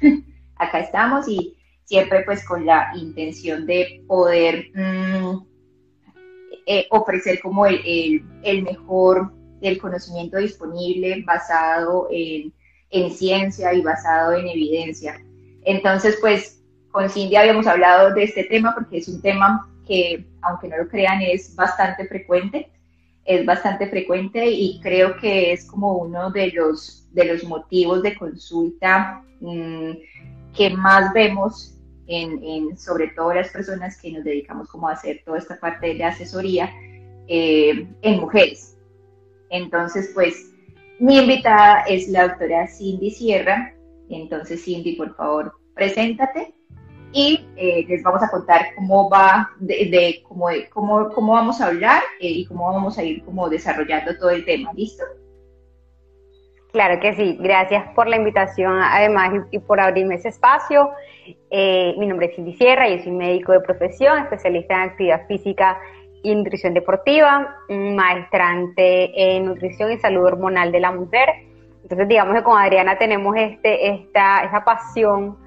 acá estamos y siempre pues con la intención de poder mm, eh, ofrecer como el, el, mejor del conocimiento disponible basado en, en ciencia y basado en evidencia. Entonces, pues con Cindy habíamos hablado de este tema porque es un tema que, aunque no lo crean, es bastante frecuente, es bastante frecuente y creo que es como uno de los, de los motivos de consulta mm, que más vemos en, sobre todo las personas que nos dedicamos como a hacer toda esta parte de asesoría eh, en mujeres. Entonces, pues, mi invitada es la doctora Cindy Sierra. Entonces, Cindy, por favor, preséntate y eh, les vamos a contar cómo va, de, cómo, cómo, cómo, vamos a hablar eh, y cómo vamos a ir como desarrollando todo el tema. ¿Listo? Claro que sí, gracias por la invitación además y, por abrirme ese espacio. Eh, mi nombre es Cindy Sierra, yo soy médico de profesión, especialista en actividad física y nutrición deportiva, maestrante en nutrición y salud hormonal de la mujer. Entonces digamos que con Adriana tenemos este, esta, esa pasión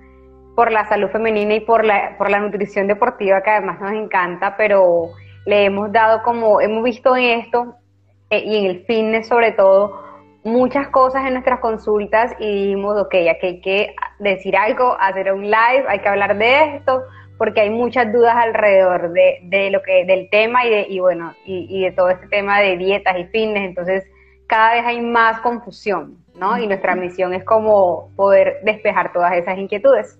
por la salud femenina y por la, por la nutrición deportiva que además nos encanta, pero le hemos dado como, hemos visto en esto eh, y en el fitness sobre todo, muchas cosas en nuestras consultas y dijimos, ok, aquí hay que decir algo, hacer un live, hay que hablar de esto, porque hay muchas dudas alrededor de, de lo que, del tema y, de, y bueno, y, y, de todo este tema de dietas y fitness, entonces cada vez hay más confusión, ¿no? Y nuestra misión es como poder despejar todas esas inquietudes.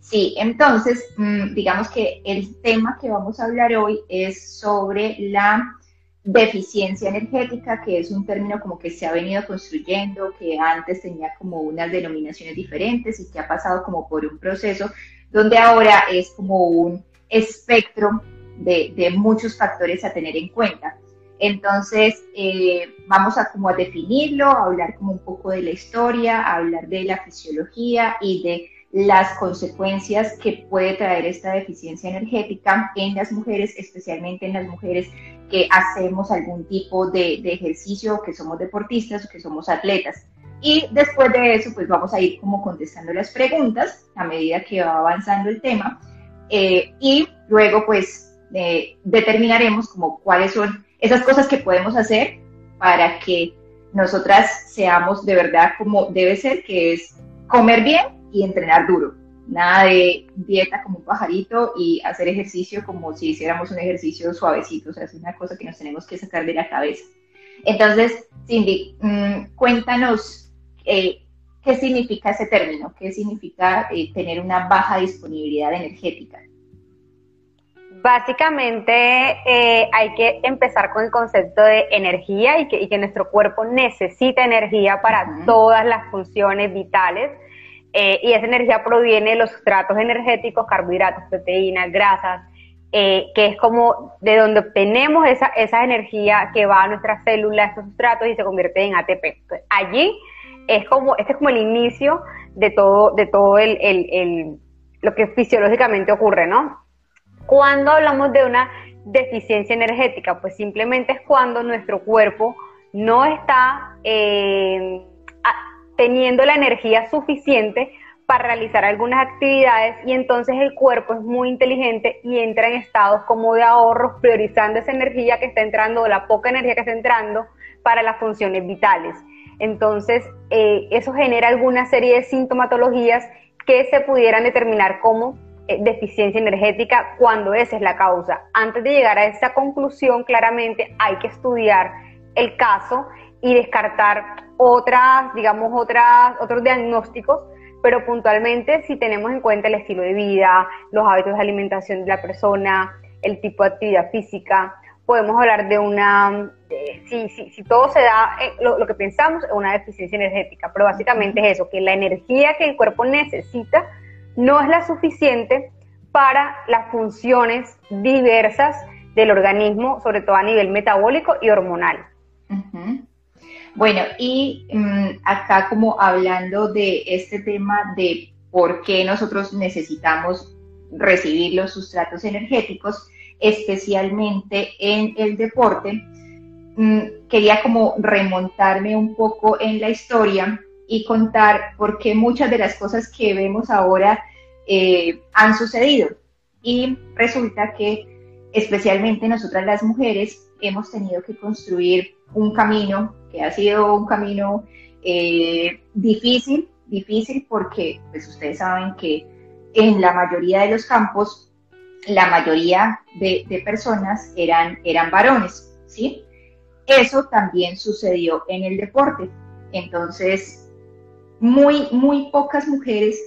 Sí, entonces, mm, digamos que el tema que vamos a hablar hoy es sobre la deficiencia energética, que es un término como que se ha venido construyendo, que antes tenía como unas denominaciones diferentes y que ha pasado como por un proceso donde ahora es como un espectro de, muchos factores a tener en cuenta. Entonces, eh, vamos a como a definirlo, a hablar como un poco de la historia, a hablar de la fisiología y de las consecuencias que puede traer esta deficiencia energética en las mujeres, especialmente en las mujeres que hacemos algún tipo de, ejercicio, que somos deportistas o que somos atletas. Y después de eso, pues vamos a ir como contestando las preguntas a medida que va avanzando el tema. Eh, y luego, pues, eh, determinaremos como cuáles son esas cosas que podemos hacer para que nosotras seamos de verdad como debe ser, que es comer bien y entrenar duro. Nada de dieta como un pajarito y hacer ejercicio como si hiciéramos un ejercicio suavecito. O sea, es una cosa que nos tenemos que sacar de la cabeza. Entonces, Cindy, mm, cuéntanos eh, qué significa ese término, qué significa eh, tener una baja disponibilidad energética. Básicamente eh, hay que empezar con el concepto de energía y que, nuestro cuerpo necesita energía para todas las funciones vitales eh, y esa energía proviene de los sustratos energéticos, carbohidratos, proteínas, grasas, eh, que es como de donde obtenemos esa, esa energía que va a nuestras células, estos sustratos, y se convierte en ATP. allí es como, este es como el inicio de todo, de todo el, el, el, lo que fisiológicamente ocurre, ¿no? Cuando hablamos de una deficiencia energética, pues simplemente es cuando nuestro cuerpo no está eh, teniendo la energía suficiente para realizar algunas actividades y entonces el cuerpo es muy inteligente y entra en estados como de ahorro, priorizando esa energía que está entrando o la poca energía que está entrando para las funciones vitales. Entonces, eh, eso genera alguna serie de sintomatologías que se pudieran determinar como eh, deficiencia energética cuando esa es la causa. Antes de llegar a esa conclusión, claramente hay que estudiar el caso y descartar otras, digamos, otras, otros diagnósticos, pero puntualmente si tenemos en cuenta el estilo de vida, los hábitos de alimentación de la persona, el tipo de actividad física, podemos hablar de una, si, si, si, todo se da, eh, lo, lo, que pensamos es una deficiencia energética, pero básicamente es eso, que la energía que el cuerpo necesita no es la suficiente para las funciones diversas del organismo, sobre todo a nivel metabólico y hormonal. Bueno, y mm, acá como hablando de este tema de por qué nosotros necesitamos recibir los sustratos energéticos, especialmente en el deporte, mm, quería como remontarme un poco en la historia y contar por qué muchas de las cosas que vemos ahora eh, han sucedido. Y resulta que especialmente nosotras las mujeres hemos tenido que construir un camino que ha sido un camino eh, difícil, difícil porque pues ustedes saben que en la mayoría de los campos la mayoría de, personas eran, eran varones, ¿sí? Eso también sucedió en el deporte. Entonces, muy, muy pocas mujeres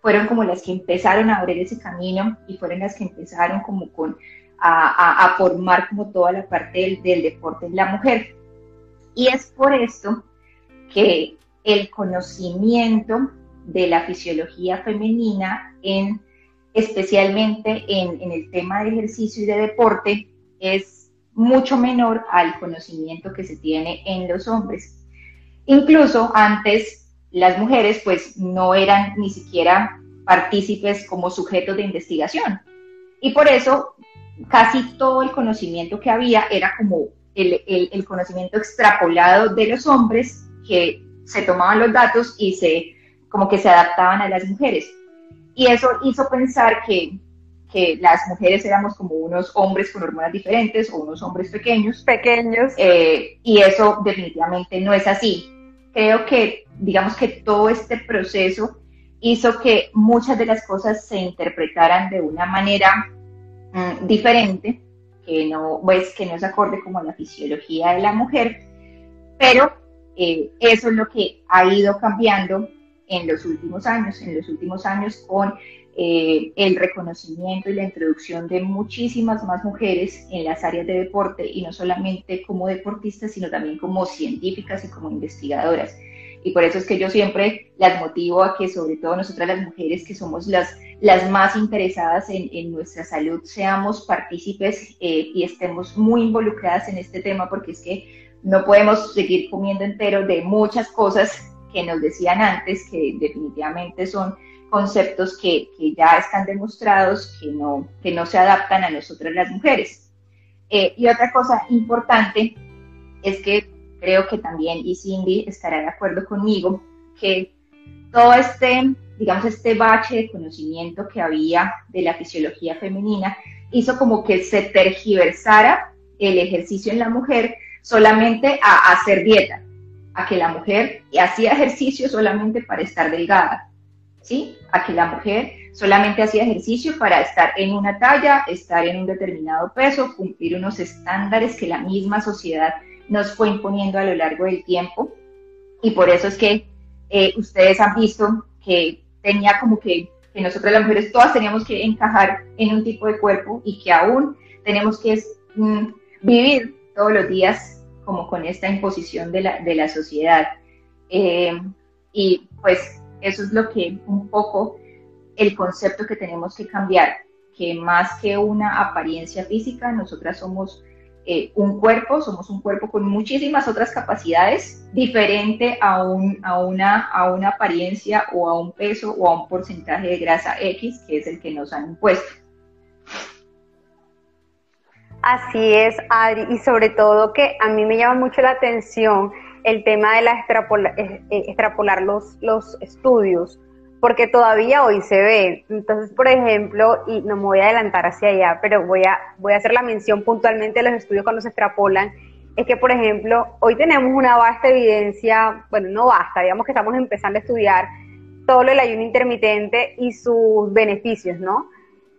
fueron como las que empezaron a abrir ese camino y fueron las que empezaron como con a, formar como toda la parte del, deporte en la mujer. Y es por esto que el conocimiento de la fisiología femenina en especialmente en, en, el tema de ejercicio y de deporte, es mucho menor al conocimiento que se tiene en los hombres. Incluso antes las mujeres pues no eran ni siquiera partícipes como sujetos de investigación. Y por eso casi todo el conocimiento que había era como el, el, conocimiento extrapolado de los hombres que se tomaban los datos y se como que se adaptaban a las mujeres. Y eso hizo pensar que, que las mujeres éramos como unos hombres con hormonas diferentes o unos hombres pequeños. Pequeños. Eh, y eso definitivamente no es así. Creo que, digamos que todo este proceso hizo que muchas de las cosas se interpretaran de una manera mm, diferente, que no, pues, que no es acorde como la fisiología de la mujer, pero eh, eso es lo que ha ido cambiando en los últimos años, en los últimos años con eh, el reconocimiento y la introducción de muchísimas más mujeres en las áreas de deporte y no solamente como deportistas, sino también como científicas y como investigadoras. Y por eso es que yo siempre las motivo a que sobre todo nosotras las mujeres que somos las, las más interesadas en, en nuestra salud seamos partícipes eh, y estemos muy involucradas en este tema porque es que no podemos seguir comiendo entero de muchas cosas que nos decían antes, que definitivamente son conceptos que, que ya están demostrados, que no, que no se adaptan a nosotras las mujeres. Eh, y otra cosa importante es que creo que también, y Cindy estará de acuerdo conmigo, que todo este, digamos, este bache de conocimiento que había de la fisiología femenina hizo como que se tergiversara el ejercicio en la mujer solamente a hacer dieta a que la mujer hacía ejercicio solamente para estar delgada, ¿sí? A que la mujer solamente hacía ejercicio para estar en una talla, estar en un determinado peso, cumplir unos estándares que la misma sociedad nos fue imponiendo a lo largo del tiempo. Y por eso es que eh, ustedes han visto que tenía como que, que nosotras las mujeres todas teníamos que encajar en un tipo de cuerpo y que aún tenemos que mm, vivir todos los días como con esta imposición de la, de la sociedad. Eh, y pues eso es lo que un poco el concepto que tenemos que cambiar, que más que una apariencia física, nosotras somos eh, un cuerpo, somos un cuerpo con muchísimas otras capacidades, diferente a, un, a, una, a una apariencia o a un peso o a un porcentaje de grasa X, que es el que nos han impuesto. Así es, Adri, y sobre todo que a mí me llama mucho la atención el tema de la eh, eh, extrapolar los, los estudios, porque todavía hoy se ve. Entonces, por ejemplo, y no me voy a adelantar hacia allá, pero voy a, voy a hacer la mención puntualmente de los estudios cuando se extrapolan, es que, por ejemplo, hoy tenemos una vasta evidencia, bueno, no basta, digamos que estamos empezando a estudiar todo lo del ayuno intermitente y sus beneficios, ¿no?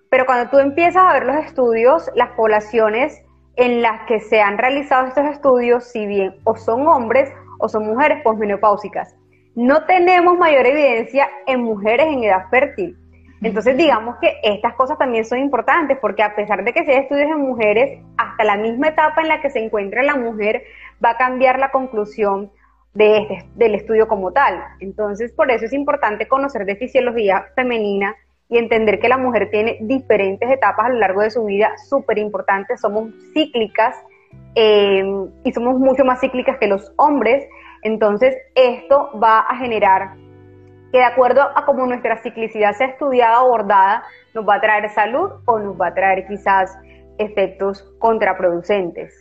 Pero cuando tú empiezas a ver los estudios, las poblaciones en las que se han realizado estos estudios, si bien o son hombres o son mujeres posmenopáusicas, no tenemos mayor evidencia en mujeres en edad fértil. Entonces, digamos que estas cosas también son importantes porque a pesar de que se estudios en mujeres, hasta la misma etapa en la que se encuentra la mujer va a cambiar la conclusión de este, del estudio como tal. Entonces, por eso es importante conocer de fisiología femenina y entender que la mujer tiene diferentes etapas a lo largo de su vida súper importantes, somos cíclicas eh, y somos mucho más cíclicas que los hombres, entonces esto va a generar que de acuerdo a cómo nuestra ciclicidad sea estudiada o abordada, nos va a traer salud o nos va a traer quizás efectos contraproducentes.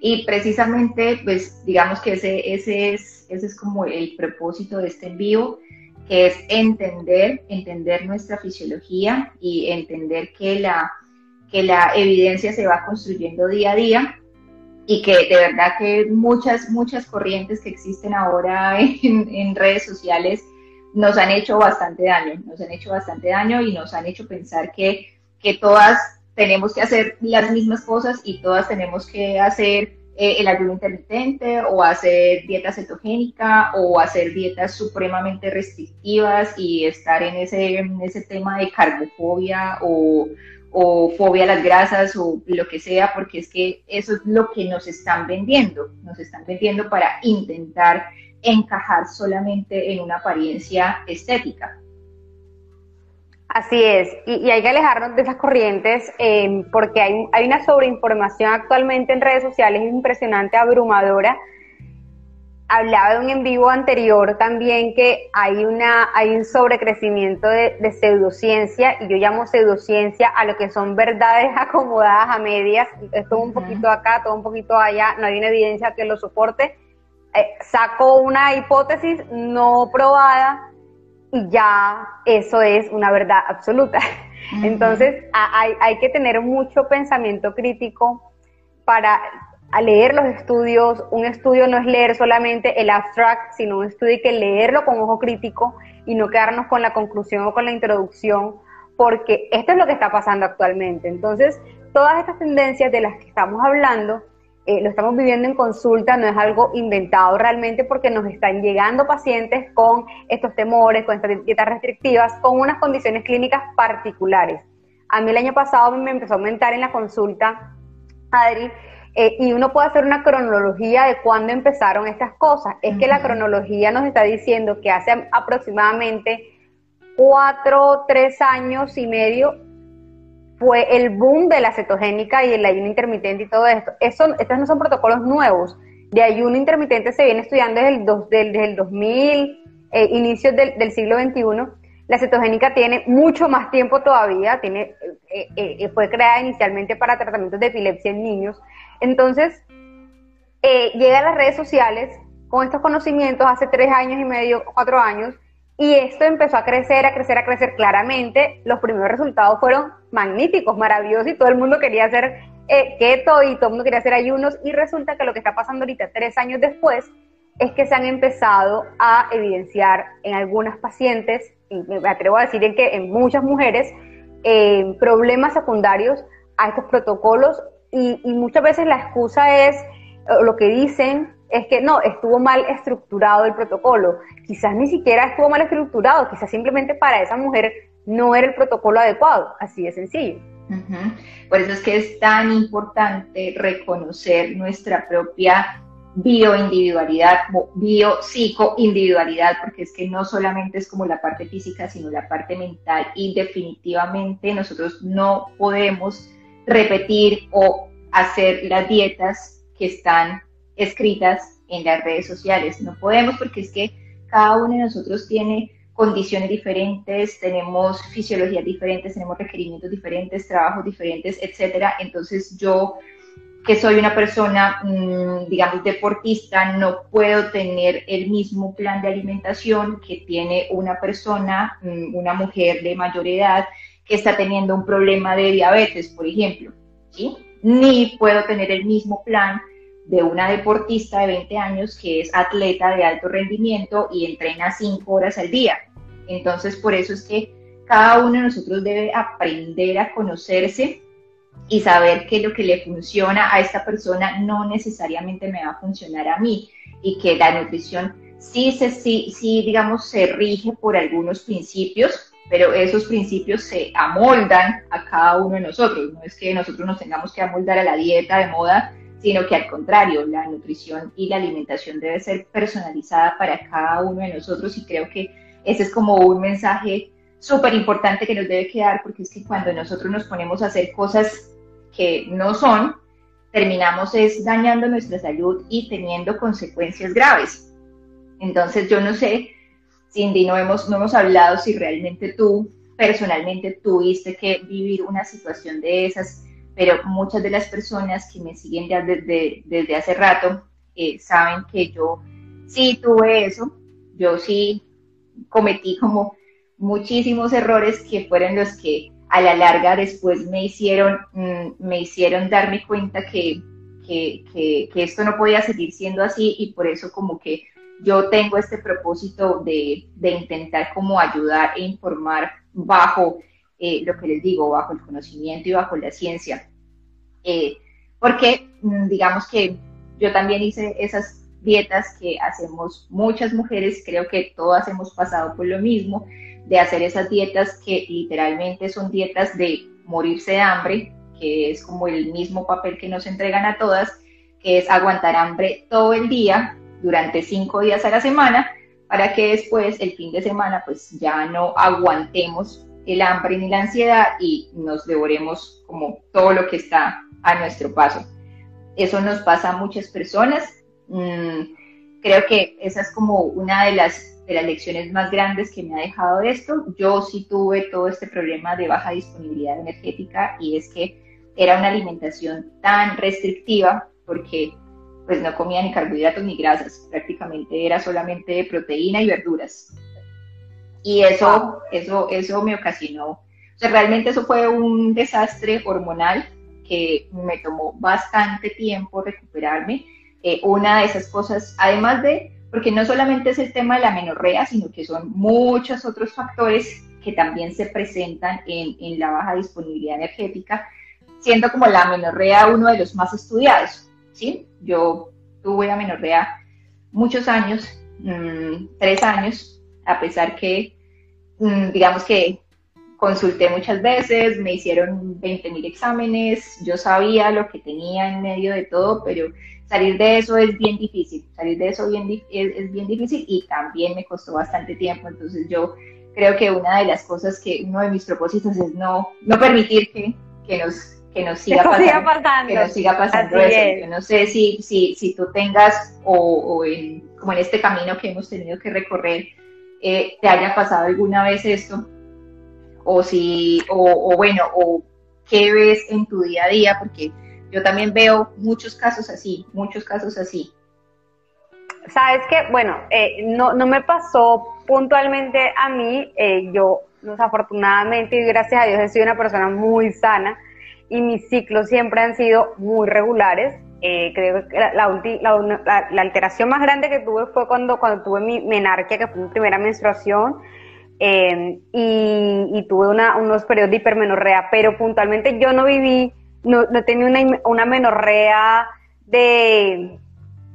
Y precisamente, pues digamos que ese, ese es ese es como el propósito de este envío, que es entender, entender nuestra fisiología y entender que la, que la evidencia se va construyendo día a día y que de verdad que muchas, muchas corrientes que existen ahora en, redes sociales nos han hecho bastante daño, nos han hecho bastante daño y nos han hecho pensar que, que todas tenemos que hacer las mismas cosas y todas tenemos que hacer eh, el ayuno intermitente o hacer dieta cetogénica o hacer dietas supremamente restrictivas y estar en ese, ese tema de carbofobia o, o fobia a las grasas o lo que sea, porque es que eso es lo que nos están vendiendo, nos están vendiendo para intentar encajar solamente en una apariencia estética. Así es, y, hay que alejarnos de esas corrientes eh, porque hay, hay, una sobreinformación actualmente en redes sociales impresionante, abrumadora. Hablaba de un en vivo anterior también que hay, una, hay un sobrecrecimiento de, de pseudociencia, y yo llamo pseudociencia a lo que son verdades acomodadas a medias, es todo un poquito acá, todo un poquito allá, no hay una evidencia que lo soporte. Eh, saco una hipótesis no probada y ya eso es una verdad absoluta. Entonces hay, hay, que tener mucho pensamiento crítico para leer los estudios. Un estudio no es leer solamente el abstract, sino un estudio hay que leerlo con ojo crítico y no quedarnos con la conclusión o con la introducción, porque esto es lo que está pasando actualmente. Entonces, todas estas tendencias de las que estamos hablando eh, lo estamos viviendo en consulta, no es algo inventado realmente porque nos están llegando pacientes con estos temores, con estas dietas restrictivas, con unas condiciones clínicas particulares. A mí el año pasado me empezó a aumentar en la consulta, Adri, eh, y uno puede hacer una cronología de cuándo empezaron estas cosas. Es que la cronología nos está diciendo que hace aproximadamente cuatro, tres años y medio fue el boom de la cetogénica y el ayuno intermitente y todo esto. Eso, estos no son protocolos nuevos. De ayuno intermitente se viene estudiando desde el, dos, desde el 2000, eh, inicios del, del, siglo XXI. La cetogénica tiene mucho más tiempo todavía, tiene, eh, eh, fue creada inicialmente para tratamientos de epilepsia en niños. Entonces, llega a las redes sociales con estos conocimientos hace tres años y medio, cuatro años, y esto empezó a crecer, a crecer, a crecer claramente. Los primeros resultados fueron magníficos, maravillosos y todo el mundo quería hacer eh, keto y todo el mundo quería hacer ayunos y resulta que lo que está pasando ahorita, tres años después, es que se han empezado a evidenciar en algunas pacientes, y me atrevo a decir en que en muchas mujeres, eh, problemas secundarios a estos protocolos y, y muchas veces la excusa es lo que dicen es que no, estuvo mal estructurado el protocolo. Quizás ni siquiera estuvo mal estructurado, quizás simplemente para esa mujer no era el protocolo adecuado, así de sencillo. Por eso es que es tan importante reconocer nuestra propia bioindividualidad, bio-psico-individualidad, porque es que no solamente es como la parte física, sino la parte mental y definitivamente nosotros no podemos repetir o hacer las dietas que están escritas en las redes sociales. No podemos porque es que cada uno de nosotros tiene condiciones diferentes, tenemos fisiologías diferentes, tenemos requerimientos diferentes, trabajos diferentes, etcétera. Entonces yo que soy una persona, mm, digamos, deportista, no puedo tener el mismo plan de alimentación que tiene una persona, mm, una mujer de mayor edad, que está teniendo un problema de diabetes, por ejemplo, ¿sí? Ni puedo tener el mismo plan de una deportista de 20 años que es atleta de alto rendimiento y entrena 5 horas al día. Entonces, por eso es que cada uno de nosotros debe aprender a conocerse y saber que lo que le funciona a esta persona no necesariamente me va a funcionar a mí y que la nutrición sí, se, sí, sí digamos, se rige por algunos principios, pero esos principios se amoldan a cada uno de nosotros. No es que nosotros nos tengamos que amoldar a la dieta de moda sino que al contrario, la nutrición y la alimentación debe ser personalizada para cada uno de nosotros y creo que ese es como un mensaje súper importante que nos debe quedar porque es que cuando nosotros nos ponemos a hacer cosas que no son, terminamos es dañando nuestra salud y teniendo consecuencias graves. Entonces yo no sé, Cindy, no hemos, no hemos hablado si realmente tú personalmente tuviste que vivir una situación de esas pero muchas de las personas que me siguen ya desde, desde hace rato eh, saben que yo sí tuve eso, yo sí cometí como muchísimos errores que fueron los que a la larga después me hicieron, mm, me hicieron darme cuenta que, que, esto no podía seguir siendo así y por eso como que yo tengo este propósito de, intentar como ayudar e informar bajo eh, lo que les digo, bajo el conocimiento y bajo la ciencia. Eh, porque mm, digamos que yo también hice esas dietas que hacemos muchas mujeres, creo que todas hemos pasado por lo mismo, de hacer esas dietas que literalmente son dietas de morirse de hambre, que es como el mismo papel que nos entregan a todas, que es aguantar hambre todo el día durante cinco días a la semana, para que después el fin de semana pues ya no aguantemos el hambre ni la ansiedad y nos devoremos como todo lo que está a nuestro paso. Eso nos pasa a muchas personas. Mm, creo que esa es como una de las de las lecciones más grandes que me ha dejado esto. Yo sí tuve todo este problema de baja disponibilidad energética y es que era una alimentación tan restrictiva porque pues no comía ni carbohidratos ni grasas, prácticamente era solamente proteína y verduras. Y eso, eso, eso me ocasionó, o sea, realmente eso fue un desastre hormonal que me tomó bastante tiempo recuperarme. Eh, una de esas cosas, además de porque no solamente es el tema de la menorrea, sino que son muchos otros factores que también se presentan en, la baja disponibilidad energética, siendo como la menorrea uno de los más estudiados. ¿sí? Yo tuve amenorrea muchos años, mm, tres años, a pesar que, digamos que consulté muchas veces, me hicieron 20.000 exámenes, yo sabía lo que tenía en medio de todo, pero salir de eso es bien difícil, salir de eso bien, es, bien difícil y también me costó bastante tiempo, entonces yo creo que una de las cosas que uno de mis propósitos es no, no permitir que, que nos que nos siga, pasando, que nos siga pasando eso. Yo no sé si, si, si tú tengas o, o en, como en este camino que hemos tenido que recorrer, eh, te haya pasado alguna vez esto, o si, o, bueno, o qué ves en tu día a día, porque yo también veo muchos casos así, muchos casos así. Sabes que, bueno, eh, no, no me pasó puntualmente a mí, eh, yo desafortunadamente y gracias a Dios he sido una persona muy sana y mis ciclos siempre han sido muy regulares. Eh, creo que la, alteración más grande que tuve fue cuando, cuando tuve mi menarquia, que fue mi primera menstruación, y, y, tuve unos periodos de hipermenorrea, pero puntualmente yo no viví no, no tenía una, una menorrea de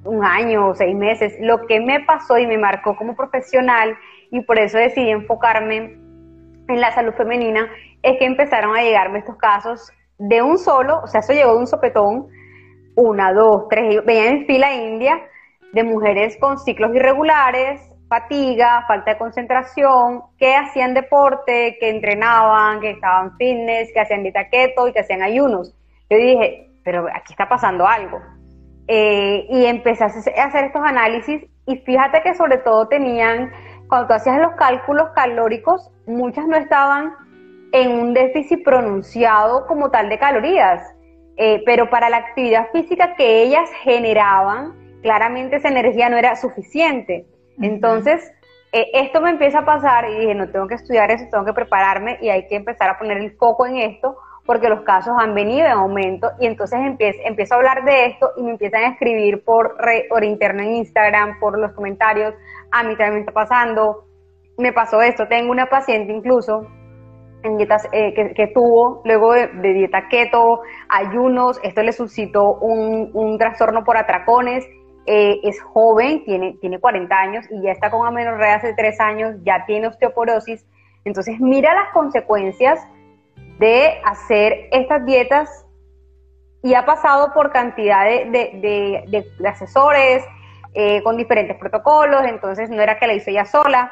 un año o seis meses. Lo que me pasó y me marcó como profesional y por eso decidí enfocarme en la salud femenina es que empezaron a llegarme estos casos de un solo, o sea, eso llegó de un sopetón, una, dos, tres, veían en fila india de mujeres con ciclos irregulares, fatiga, falta de concentración, que hacían deporte, que entrenaban, que estaban fitness, que hacían dieta keto y que hacían ayunos. Yo dije, pero aquí está pasando algo. Eh, y empecé a hacer estos análisis y fíjate que sobre todo tenían, cuando tú hacías los cálculos calóricos, muchas no estaban en un déficit pronunciado como tal de calorías, eh, pero para la actividad física que ellas generaban, claramente esa energía no era suficiente. Entonces, eh, esto me empieza a pasar y dije, no tengo que estudiar eso, tengo que prepararme y hay que empezar a poner el foco en esto porque los casos han venido en aumento y entonces empiezo, empiezo a hablar de esto y me empiezan a escribir por, por interno en Instagram, por los comentarios, a mí también me está pasando, me pasó esto, tengo una paciente incluso en dietas, eh, que, tuvo luego de, dieta keto, ayunos, esto le suscitó un, un trastorno por atracones, eh, es joven, tiene, tiene 40 años y ya está con amenorrea hace 3 años, ya tiene osteoporosis, entonces mira las consecuencias de hacer estas dietas y ha pasado por cantidad de, asesores eh, con diferentes protocolos, entonces no era que la hizo ella sola.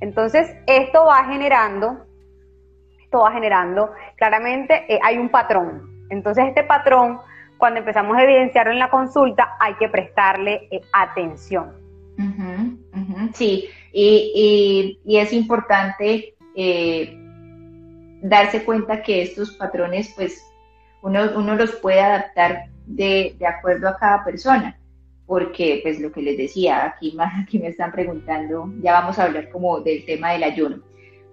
Entonces esto va generando, esto va generando, claramente eh, hay un patrón. Entonces este patrón, cuando empezamos a evidenciarlo en la consulta, hay que prestarle eh, atención. sí, y, es importante darse cuenta que estos patrones, pues, uno, uno los puede adaptar de, de, acuerdo a cada persona, porque pues lo que les decía, aquí, aquí me están preguntando, ya vamos a hablar como del tema del ayuno,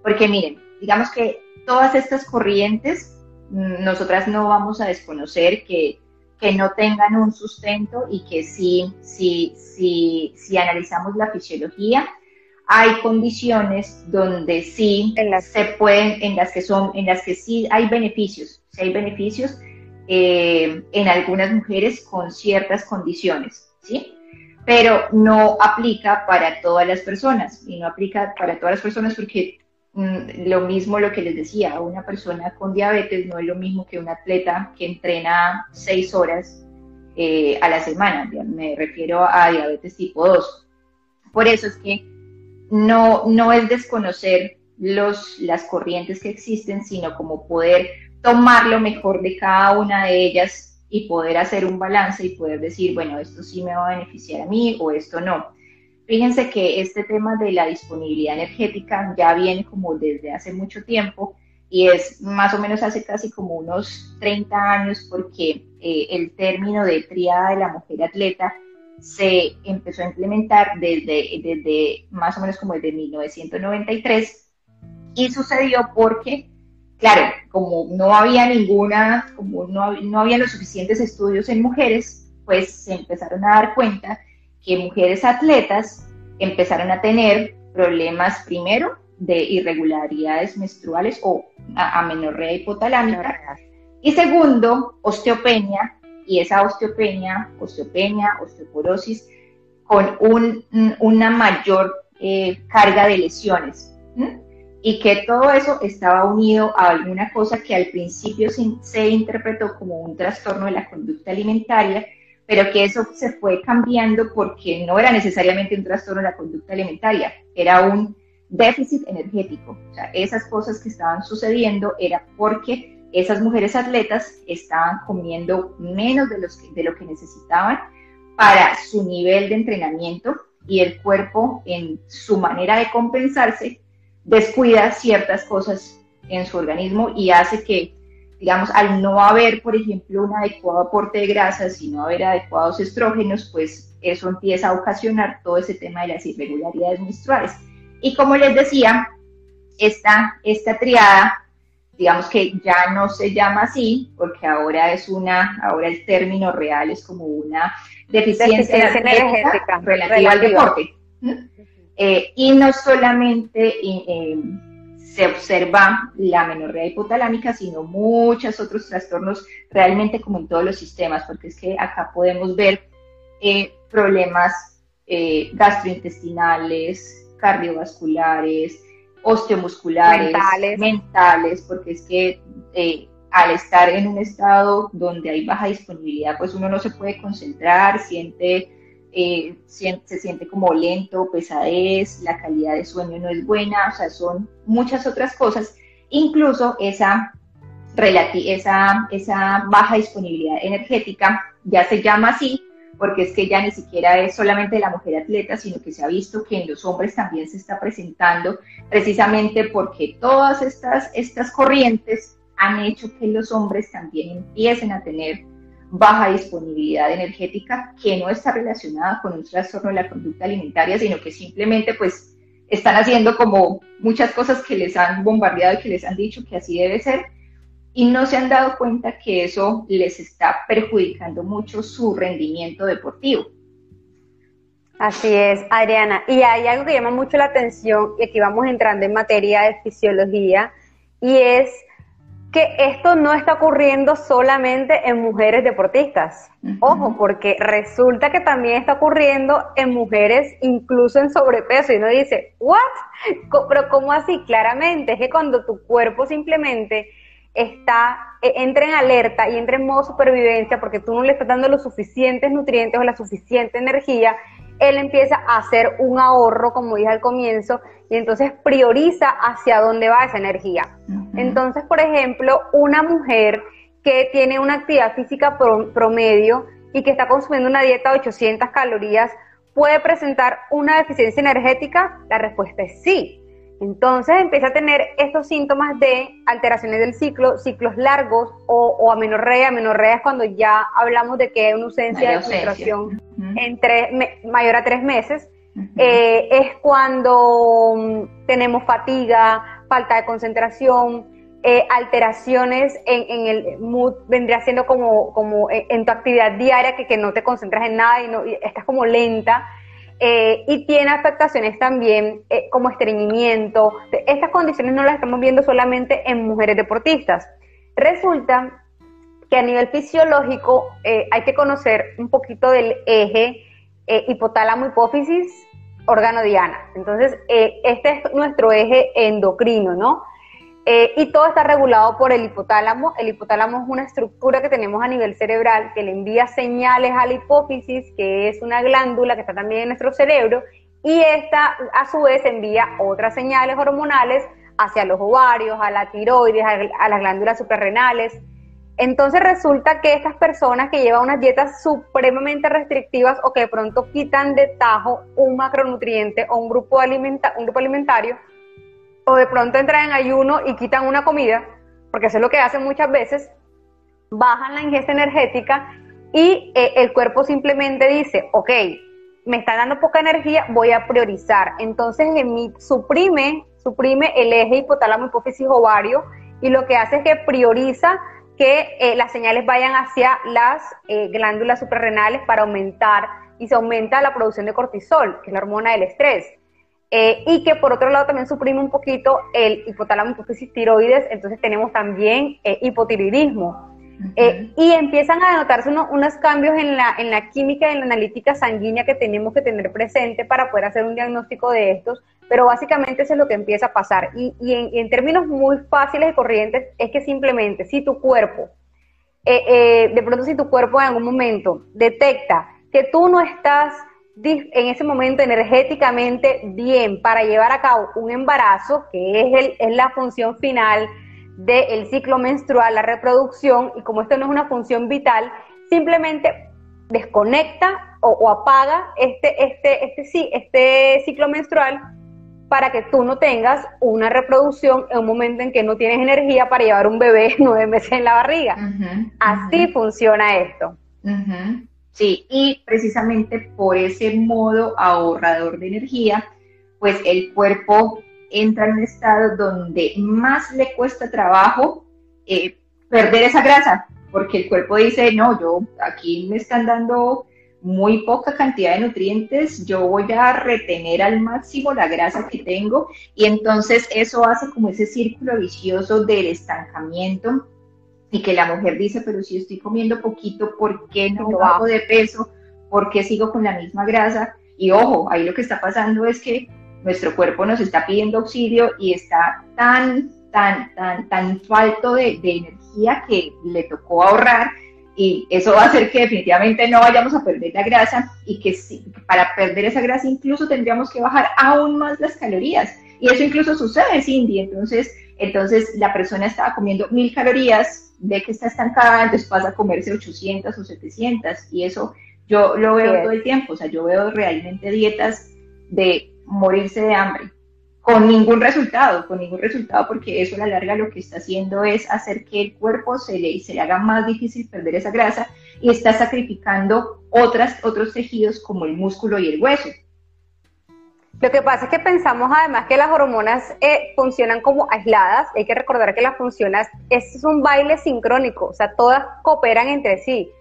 porque miren, digamos que todas estas corrientes, mm, nosotras no vamos a desconocer que, que no tengan un sustento y que sí, sí, sí, si analizamos la fisiología, hay condiciones donde sí se pueden, en las que son, en las que sí hay beneficios, sí hay beneficios eh, en algunas mujeres con ciertas condiciones, ¿sí? Pero no aplica para todas las personas y no aplica para todas las personas porque lo mismo lo que les decía, una persona con diabetes no es lo mismo que un atleta que entrena seis horas eh, a la semana, me refiero a diabetes tipo 2. Por eso es que no, no es desconocer los, las corrientes que existen, sino como poder tomar lo mejor de cada una de ellas y poder hacer un balance y poder decir, bueno, esto sí me va a beneficiar a mí o esto no. Fíjense que este tema de la disponibilidad energética ya viene como desde hace mucho tiempo y es más o menos hace casi como unos 30 años porque eh, el término de triada de la mujer atleta se empezó a implementar desde, desde más o menos como desde 1993 y sucedió porque, claro, como no había ninguna, como no, no había los suficientes estudios en mujeres, pues se empezaron a dar cuenta que mujeres atletas empezaron a tener problemas primero de irregularidades menstruales o amenorrea hipotalámica y segundo, osteopenia y esa osteopenia, osteopenia, osteoporosis, con una mayor eh, carga de lesiones. Y que todo eso estaba unido a alguna cosa que al principio se, interpretó como un trastorno de la conducta alimentaria, pero que eso se fue cambiando porque no era necesariamente un trastorno de la conducta alimentaria, era un déficit energético. O sea, esas cosas que estaban sucediendo era porque esas mujeres atletas estaban comiendo menos de, lo que necesitaban para su nivel de entrenamiento y el cuerpo en su manera de compensarse descuida ciertas cosas en su organismo y hace que, digamos, al no haber, por ejemplo, un adecuado aporte de grasas y no haber adecuados estrógenos, pues eso empieza a ocasionar todo ese tema de las irregularidades menstruales. Y como les decía, esta, esta triada digamos que ya no se llama así, porque ahora es una, ahora el término real es como una deficiencia, energética, relativa, al deporte. Eh, y no solamente eh, se observa la menorrea hipotalámica, sino muchos otros trastornos realmente como en todos los sistemas, porque es que acá podemos ver eh, problemas gastrointestinales, cardiovasculares, osteomusculares, mentales, porque es que eh, al estar en un estado donde hay baja disponibilidad, pues uno no se puede concentrar, siente, eh, se siente como lento, pesadez, la calidad de sueño no es buena, o sea, son muchas otras cosas, incluso esa, esa, esa baja disponibilidad energética ya se llama así porque es que ya ni siquiera es solamente la mujer atleta, sino que se ha visto que en los hombres también se está presentando, precisamente porque todas estas, estas corrientes han hecho que los hombres también empiecen a tener baja disponibilidad energética que no está relacionada con un trastorno de la conducta alimentaria, sino que simplemente pues están haciendo como muchas cosas que les han bombardeado y que les han dicho que así debe ser, y no se han dado cuenta que eso les está perjudicando mucho su rendimiento deportivo. Así es, Adriana. Y hay algo que llama mucho la atención, y aquí vamos entrando en materia de fisiología, y es que esto no está ocurriendo solamente en mujeres deportistas. Ojo, porque resulta que también está ocurriendo en mujeres incluso en sobrepeso. Y uno dice, ¿what? Pero ¿cómo así? Claramente, es que cuando tu cuerpo simplemente está, eh, entra en alerta y entra en modo supervivencia porque tú no le estás dando los suficientes nutrientes o la suficiente energía, él empieza a hacer un ahorro, como dije al comienzo, y entonces prioriza hacia dónde va esa energía. Entonces, por ejemplo, una mujer que tiene una actividad física promedio y que está consumiendo una dieta de 800 calorías, ¿puede presentar una deficiencia energética? La respuesta es sí. Entonces empieza a tener estos síntomas de alteraciones del ciclo, ciclos largos o, o amenorrea. Amenorrea es cuando ya hablamos de que hay una ausencia de menstruación mayor a tres meses. Eh, es cuando mm, tenemos fatiga, falta de concentración, eh, alteraciones en, el mood, vendría siendo como, como en, tu actividad diaria, que, que, no te concentras en nada y, no, y estás como lenta. Eh, y tiene afectaciones también eh, como estreñimiento. Estas condiciones no las estamos viendo solamente en mujeres deportistas. Resulta que a nivel fisiológico eh, hay que conocer un poquito del eje hipotálamo-hipófisis órgano diana. Entonces, este es nuestro eje endocrino, ¿no? Eh, y todo está regulado por el hipotálamo. El hipotálamo es una estructura que tenemos a nivel cerebral que le envía señales a la hipófisis, que es una glándula que está también en nuestro cerebro, y esta a su vez envía otras señales hormonales hacia los ovarios, a la tiroides, a, las glándulas suprarrenales. Entonces resulta que estas personas que llevan unas dietas supremamente restrictivas o que de pronto quitan de tajo un macronutriente o un grupo, alimenta un grupo alimentario, o de pronto entran en ayuno y quitan una comida, porque eso es lo que hacen muchas veces, bajan la ingesta energética y eh, el cuerpo simplemente dice, ok, me está dando poca energía, voy a priorizar. Entonces suprime, suprime el eje hipotálamo hipófisis ovario y lo que hace es que prioriza que eh, las señales vayan hacia las eh, glándulas suprarrenales para aumentar y se aumenta la producción de cortisol, que es la hormona del estrés. Eh, y que por otro lado también suprime un poquito el hipotálamo hipófisis tiroides, entonces tenemos también eh, hipotiroidismo. Eh, y empiezan a denotarse unos cambios en la, en la química y en la analítica sanguínea que tenemos que tener presente para poder hacer un diagnóstico de estos, pero básicamente eso es lo que empieza a pasar. Y, y, en, en, términos muy fáciles y corrientes, es que simplemente si tu cuerpo, de pronto si tu cuerpo en algún momento detecta que tú no estás en ese momento energéticamente bien para llevar a cabo un embarazo, que es, el, es la función final del ciclo menstrual, la reproducción, y como esto no es una función vital, simplemente desconecta o, apaga este, este, este, este ciclo menstrual para que tú no tengas una reproducción en un momento en que no tienes energía para llevar un bebé nueve meses en la barriga. Así funciona esto. Sí, y precisamente por ese modo ahorrador de energía, pues el cuerpo entra en un estado donde más le cuesta trabajo eh, perder esa grasa, porque el cuerpo dice, no, yo aquí me están dando muy poca cantidad de nutrientes, yo voy a retener al máximo la grasa que tengo y entonces eso hace como ese círculo vicioso del estancamiento y que la mujer dice, pero si estoy comiendo poquito, ¿por qué no bajo de peso? ¿Por qué sigo con la misma grasa? Y ojo, ahí lo que está pasando es que nuestro cuerpo nos está pidiendo auxilio y está tan, tan, tan, tan falto de, energía que le tocó ahorrar y eso va a hacer que definitivamente no vayamos a perder la grasa y que para perder esa grasa incluso tendríamos que bajar aún más las calorías. Y eso incluso sucede, Cindy. Entonces, entonces la persona estaba comiendo mil calorías ve que está estancada, entonces pasa a comerse 800 o 700 y eso yo lo veo todo el tiempo, o sea, yo veo realmente dietas de morirse de hambre con ningún resultado, con ningún resultado, porque eso a la larga lo que está haciendo es hacer que el cuerpo se le, se le haga más difícil perder esa grasa y está sacrificando otras, otros tejidos como el músculo y el hueso. Lo que pasa es que pensamos además que las hormonas eh, funcionan como aisladas. Hay que recordar que las funciones es un baile sincrónico, o sea, todas cooperan entre sí.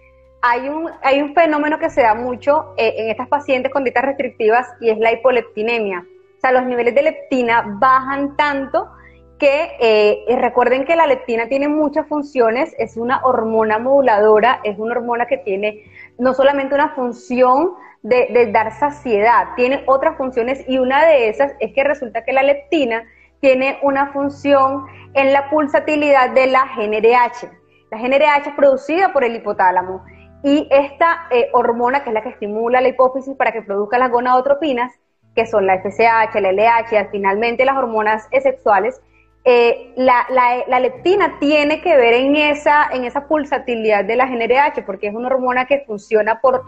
Hay un, hay un fenómeno que se da mucho eh, en estas pacientes con dietas restrictivas y es la hipoleptinemia. O sea, los niveles de leptina bajan tanto que eh, recuerden que la leptina tiene muchas funciones, es una hormona moduladora, es una hormona que tiene no solamente una función de, dar saciedad, tiene otras funciones y una de esas es que resulta que la leptina tiene una función en la pulsatilidad de la GNRH. La GNRH es producida por el hipotálamo y esta eh, hormona, que es la que estimula la hipófisis para que produzca las gonadotropinas, que son la FSH, la LH y finalmente las hormonas sexuales, eh, la, leptina tiene que ver en esa, en esa pulsatilidad de la GNRH, porque es una hormona que funciona por,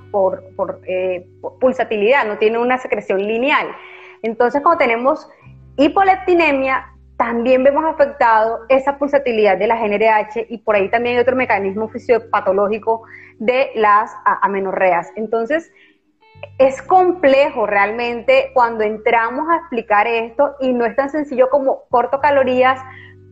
eh, por, pulsatilidad, no tiene una secreción lineal. Entonces, cuando tenemos hipoleptinemia, también vemos afectado esa pulsatilidad de la GNRH y por ahí también hay otro mecanismo fisiopatológico de las amenorreas. Entonces, es complejo realmente cuando entramos a explicar esto y no es tan sencillo como corto calorías,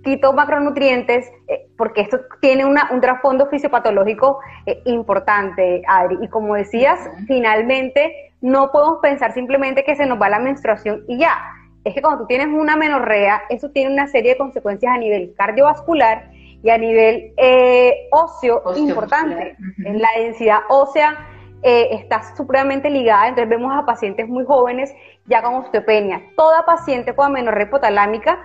quito macronutrientes, eh, porque esto tiene un trasfondo fisiopatológico eh, importante, Adri. Y como decías, finalmente no podemos pensar simplemente que se nos va la menstruación y ya. Es que cuando tú tienes una menorrea, eso tiene una serie de consecuencias a nivel cardiovascular y a nivel eh, óseo importante. En la densidad ósea está supremamente ligada, entonces vemos a pacientes muy jóvenes ya con osteopenia. Toda paciente con amenorrea hipotalámica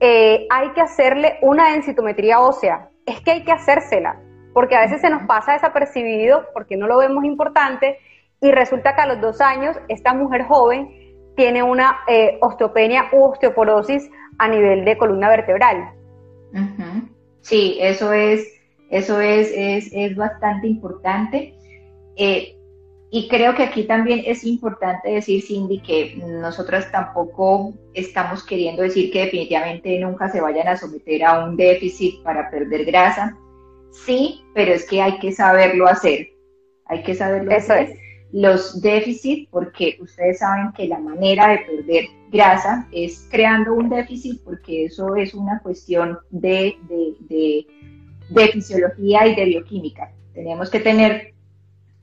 eh, hay que hacerle una densitometría ósea. Es que hay que hacérsela, porque a veces se nos pasa desapercibido porque no lo vemos importante y resulta que a los dos años esta mujer joven tiene una eh, osteopenia u osteoporosis a nivel de columna vertebral. Sí, eso es, eso es, es, bastante importante. Eh, y creo que aquí también es importante decir, Cindy, que nosotras tampoco estamos queriendo decir que definitivamente nunca se vayan a someter a un déficit para perder grasa. Sí, pero es que hay que saberlo hacer. Hay que saberlo hacer. Los déficits, porque ustedes saben que la manera de perder grasa es creando un déficit, porque eso es una cuestión de, de, de fisiología y de bioquímica. Tenemos que tener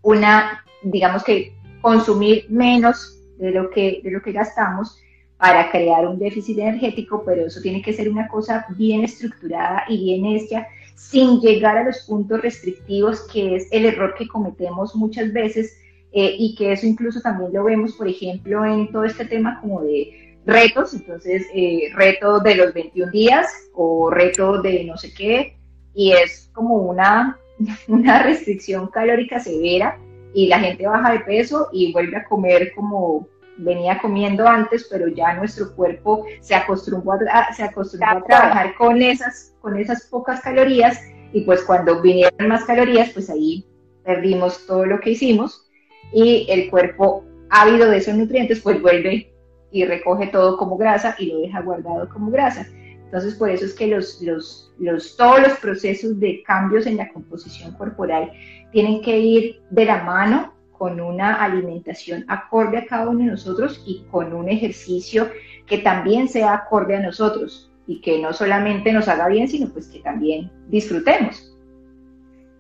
una digamos que consumir menos de lo que, de lo que gastamos para crear un déficit energético, pero eso tiene que ser una cosa bien estructurada y bien hecha, sin llegar a los puntos restrictivos, que es el error que cometemos muchas veces eh, y que eso incluso también lo vemos, por ejemplo, en todo este tema como de retos, entonces eh, reto de los 21 días o reto de no sé qué, y es como una, una restricción calórica severa y la gente baja de peso y vuelve a comer como venía comiendo antes, pero ya nuestro cuerpo se acostumbró a, se acostumbró a trabajar con esas, con esas pocas calorías y pues cuando vinieron más calorías, pues ahí perdimos todo lo que hicimos y el cuerpo ávido de esos nutrientes pues vuelve y recoge todo como grasa y lo deja guardado como grasa. Entonces por eso es que los, los, los, todos los procesos de cambios en la composición corporal tienen que ir de la mano con una alimentación acorde a cada uno de nosotros y con un ejercicio que también sea acorde a nosotros y que no solamente nos haga bien, sino pues que también disfrutemos.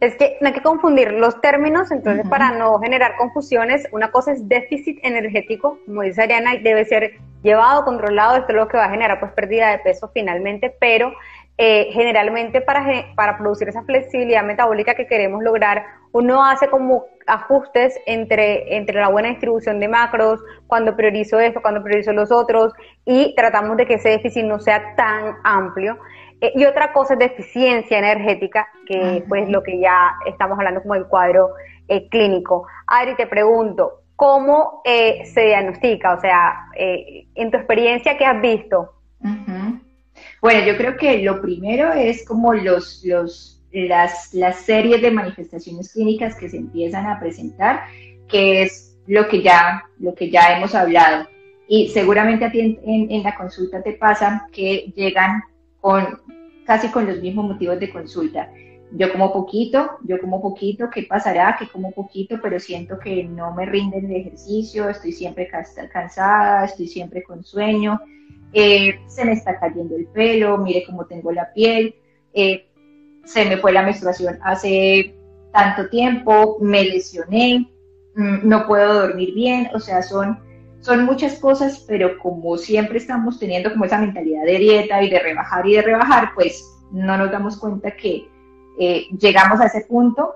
Es que no hay que confundir los términos, entonces para no generar confusiones, una cosa es déficit energético, como dice Ariana, debe ser llevado, controlado, esto es lo que va a generar pues pérdida de peso finalmente, pero eh, generalmente para, para producir esa flexibilidad metabólica que queremos lograr, uno hace como ajustes entre, entre la buena distribución de macros, cuando priorizo esto, cuando priorizo los otros, y tratamos de que ese déficit no sea tan amplio. Eh, y otra cosa es deficiencia energética, que pues lo que ya estamos hablando como el cuadro eh, clínico. Adri, te pregunto, ¿cómo se diagnostica? O sea, en tu experiencia, ¿qué has visto? Bueno, yo creo que lo primero es como los, los, las, las series de manifestaciones clínicas que se empiezan a presentar, que es lo que ya, lo que ya hemos hablado. Y seguramente a ti en, en, la consulta te pasa que llegan con casi con los mismos motivos de consulta. Yo como poquito, yo como poquito, ¿qué pasará? Que como poquito, pero siento que no me rinden el ejercicio, estoy siempre cansada, estoy siempre con sueño, eh, se me está cayendo el pelo, mire cómo tengo la piel, eh, se me fue la menstruación hace tanto tiempo, me lesioné, mm, no puedo dormir bien, o sea, son, son muchas cosas, pero como siempre estamos teniendo como esa mentalidad de dieta y de rebajar y de rebajar, pues no nos damos cuenta que eh, llegamos a ese punto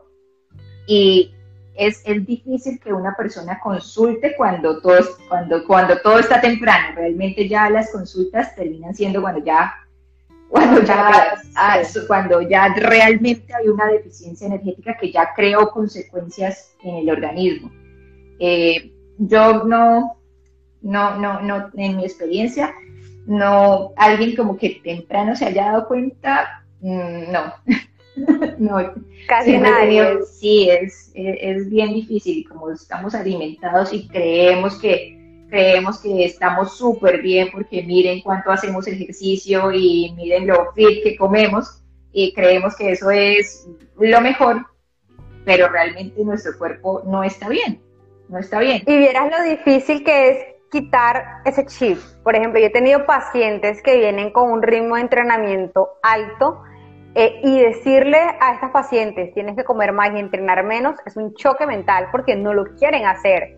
y es, es, difícil que una persona consulte cuando todo, cuando, cuando todo está temprano. Realmente ya las consultas terminan siendo cuando ya, cuando ya, ah, cuando ya realmente hay una deficiencia energética que ya creó consecuencias en el organismo. Eh, yo no, no, no, no, en mi experiencia, no, alguien como que temprano se haya dado cuenta, mm, no. no, casi nadie. sí, es, es, bien difícil. Como estamos alimentados y creemos que, creemos que estamos súper bien porque miren cuánto hacemos ejercicio y miren lo fit que comemos y creemos que eso es lo mejor, pero realmente nuestro cuerpo no está bien, no está bien. Y vieras lo difícil que es quitar ese chip. Por ejemplo, yo he tenido pacientes que vienen con un ritmo de entrenamiento alto eh, y decirle a estas pacientes tienes que comer más y entrenar menos es un choque mental porque no lo quieren hacer.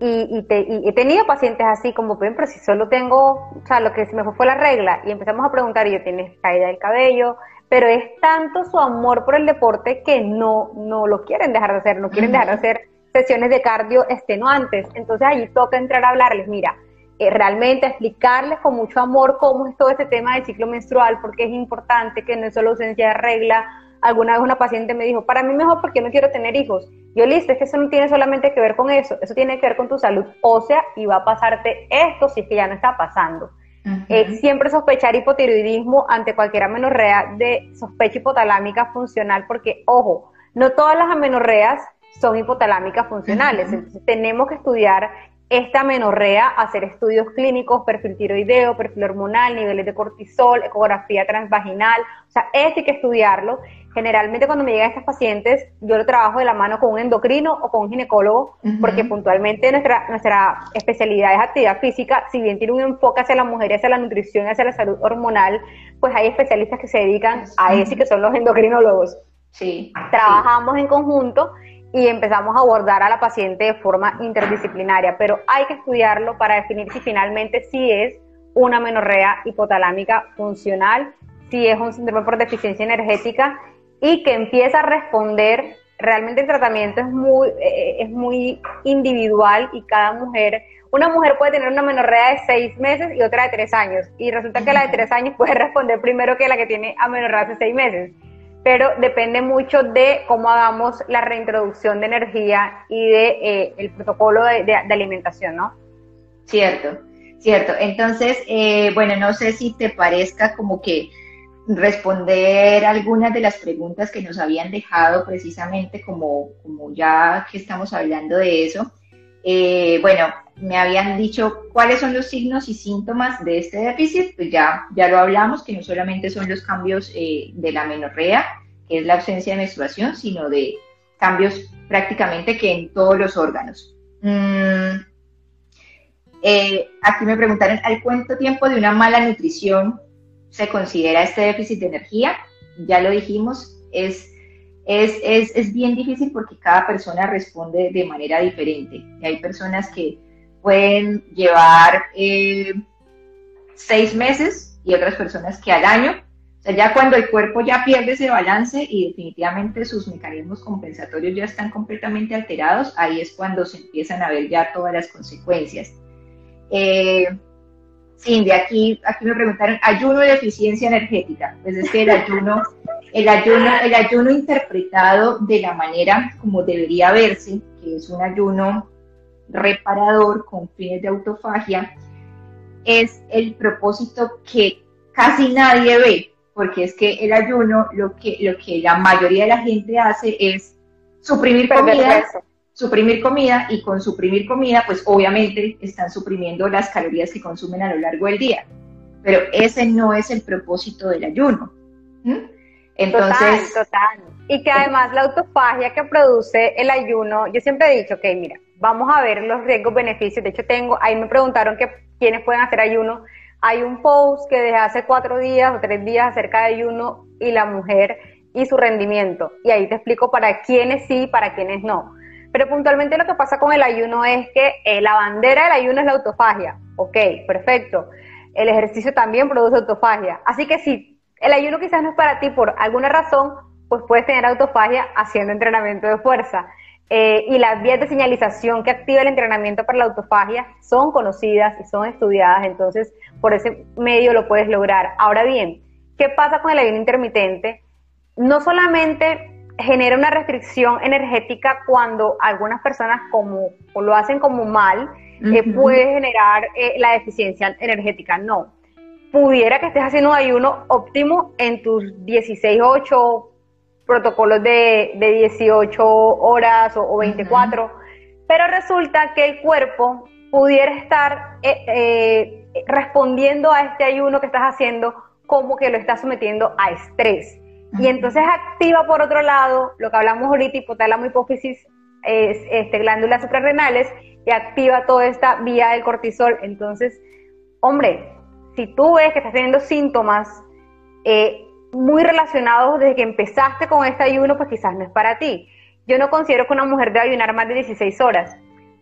Y, he tenido pacientes así como, pero si solo tengo, o sea, lo que se me fue fue la regla y empezamos a preguntar, y yo tienes caída del cabello, pero es tanto su amor por el deporte que no, no lo quieren dejar de hacer, no quieren dejar de hacer sesiones de cardio extenuantes. Entonces allí toca entrar a hablarles, mira, eh, realmente explicarles con mucho amor cómo es todo este tema del ciclo menstrual, porque es importante que no es solo ausencia de regla. Alguna vez una paciente me dijo, para mí mejor porque no quiero tener hijos. Yo listo, es que eso no tiene solamente que ver con eso, eso tiene que ver con tu salud ósea y va a pasarte esto si es que ya no está pasando. Eh, siempre sospechar hipotiroidismo ante cualquier amenorrea de sospecha hipotalámica funcional, porque, ojo, no todas las amenorreas son hipotalámicas funcionales. Entonces tenemos que estudiar esta amenorrea, hacer estudios clínicos, perfil tiroideo, perfil hormonal, niveles de cortisol, ecografía transvaginal, o sea, esto hay que estudiarlo. Generalmente cuando me llegan estas pacientes, yo lo trabajo de la mano con un endocrino o con un ginecólogo, porque puntualmente nuestra, nuestra especialidad es actividad física, si bien tiene un enfoque hacia la mujer, hacia la nutrición, hacia la salud hormonal, pues hay especialistas que se dedican a eso y que son los endocrinólogos. Sí. Trabajamos en conjunto y empezamos a abordar a la paciente de forma interdisciplinaria, pero hay que estudiarlo para definir si finalmente sí es una menorrea hipotalámica funcional, si es un síndrome por deficiencia energética y que empieza a responder. Realmente el tratamiento es muy, eh, es muy individual y cada mujer, una mujer puede tener una menorrea de seis meses y otra de tres años, y resulta que la de tres años puede responder primero que la que tiene amenorrea de seis meses pero depende mucho de cómo hagamos la reintroducción de energía y de eh, el protocolo de, alimentación, ¿no? Cierto, cierto. Entonces, eh, bueno, no sé si te parezca como que responder algunas de las preguntas que nos habían dejado precisamente como, como ya que estamos hablando de eso. Eh, bueno, me habían dicho cuáles son los signos y síntomas de este déficit, pues ya, ya lo hablamos, que no solamente son los cambios eh, de la menorrea, que es la ausencia de menstruación, sino de cambios prácticamente que en todos los órganos. Mm, eh, aquí me preguntaron, ¿al cuánto tiempo de una mala nutrición se considera este déficit de energía? Ya lo dijimos, es es, es, bien difícil porque cada persona responde de manera diferente. Y hay personas que pueden llevar eh, seis meses y otras personas que al año. O sea, ya cuando el cuerpo ya pierde ese balance y definitivamente sus mecanismos compensatorios ya están completamente alterados, ahí es cuando se empiezan a ver ya todas las consecuencias. Eh, de aquí, aquí me preguntaron, ayuno de deficiencia energética. Pues es que el ayuno el ayuno, el ayuno interpretado de la manera como debería verse, que es un ayuno reparador con fines de autofagia, es el propósito que casi nadie ve, porque es que el ayuno lo que, lo que la mayoría de la gente hace es suprimir comida, suprimir comida y con suprimir comida, pues obviamente están suprimiendo las calorías que consumen a lo largo del día. Pero ese no es el propósito del ayuno. Total, total. Y que además la autofagia que produce el ayuno, yo siempre he dicho, ok, mira, vamos a ver los riesgos, beneficios. De hecho, tengo, ahí me preguntaron que quiénes pueden hacer ayuno. Hay un post que desde hace cuatro días o tres días acerca de ayuno y la mujer y su rendimiento. Y ahí te explico para quiénes sí, para quiénes no. Pero puntualmente lo que pasa con el ayuno es que eh, la bandera del ayuno es la autofagia. Ok, perfecto. El ejercicio también produce autofagia. Así que si el ayuno quizás no es para ti por alguna razón, pues puedes tener autofagia haciendo entrenamiento de fuerza. Eh, y las vías de señalización que activa el entrenamiento para la autofagia son conocidas y son estudiadas, entonces por ese medio lo puedes lograr. Ahora bien, ¿qué pasa con el ayuno intermitente? No solamente genera una restricción energética cuando algunas personas como lo hacen como mal, eh, puede generar eh, la deficiencia energética. No, pudiera que estés haciendo un ayuno óptimo en tus 16, 8 protocolos de, de 18 horas o, 24, pero resulta que el cuerpo pudiera estar eh, eh, respondiendo a este ayuno que estás haciendo como que lo estás sometiendo a estrés. Y entonces activa por otro lado lo que hablamos ahorita, hipotálamo, hipófisis, es, este, glándulas suprarrenales, y activa toda esta vía del cortisol. Entonces, hombre, si tú ves que estás teniendo síntomas eh, muy relacionados desde que empezaste con este ayuno, pues quizás no es para ti. Yo no considero que una mujer deba ayunar más de 16 horas.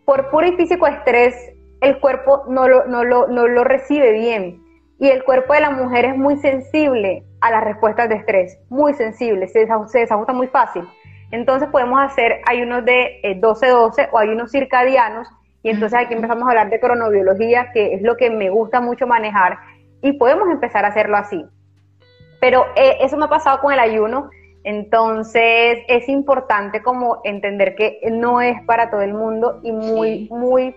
Por puro y físico estrés, el cuerpo no lo, no lo, no lo recibe bien. Y el cuerpo de la mujer es muy sensible a las respuestas de estrés, muy sensible, se, se desajusta muy fácil. Entonces podemos hacer ayunos de 12-12 eh, o ayunos circadianos y entonces aquí empezamos a hablar de cronobiología, que es lo que me gusta mucho manejar y podemos empezar a hacerlo así. Pero eh, eso me ha pasado con el ayuno, entonces es importante como entender que no es para todo el mundo y muy, muy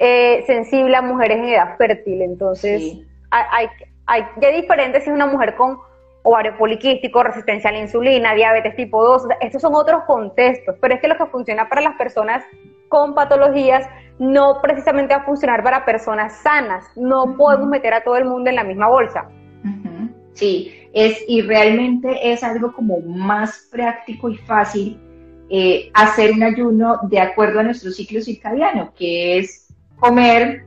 eh, sensible a mujeres en edad fértil. Entonces hay, hay, ya diferente si es una mujer con ovario poliquístico, resistencia a la insulina, diabetes tipo 2, estos son otros contextos, pero es que lo que funciona para las personas con patologías no precisamente va a funcionar para personas sanas, no podemos meter a todo el mundo en la misma bolsa. Sí, es, y realmente es algo como más práctico y fácil eh, hacer un ayuno de acuerdo a nuestro ciclo circadiano, que es comer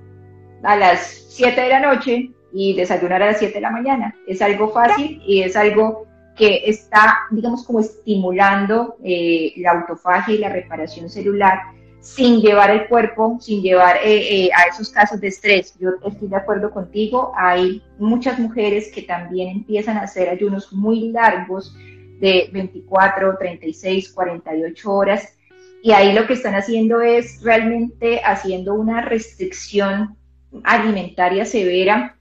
a las 7 de la noche, y desayunar a las 7 de la mañana. Es algo fácil y es algo que está, digamos, como estimulando eh, la autofagia y la reparación celular sin llevar el cuerpo, sin llevar eh, eh, a esos casos de estrés. Yo estoy de acuerdo contigo, hay muchas mujeres que también empiezan a hacer ayunos muy largos de 24, 36, 48 horas y ahí lo que están haciendo es realmente haciendo una restricción alimentaria severa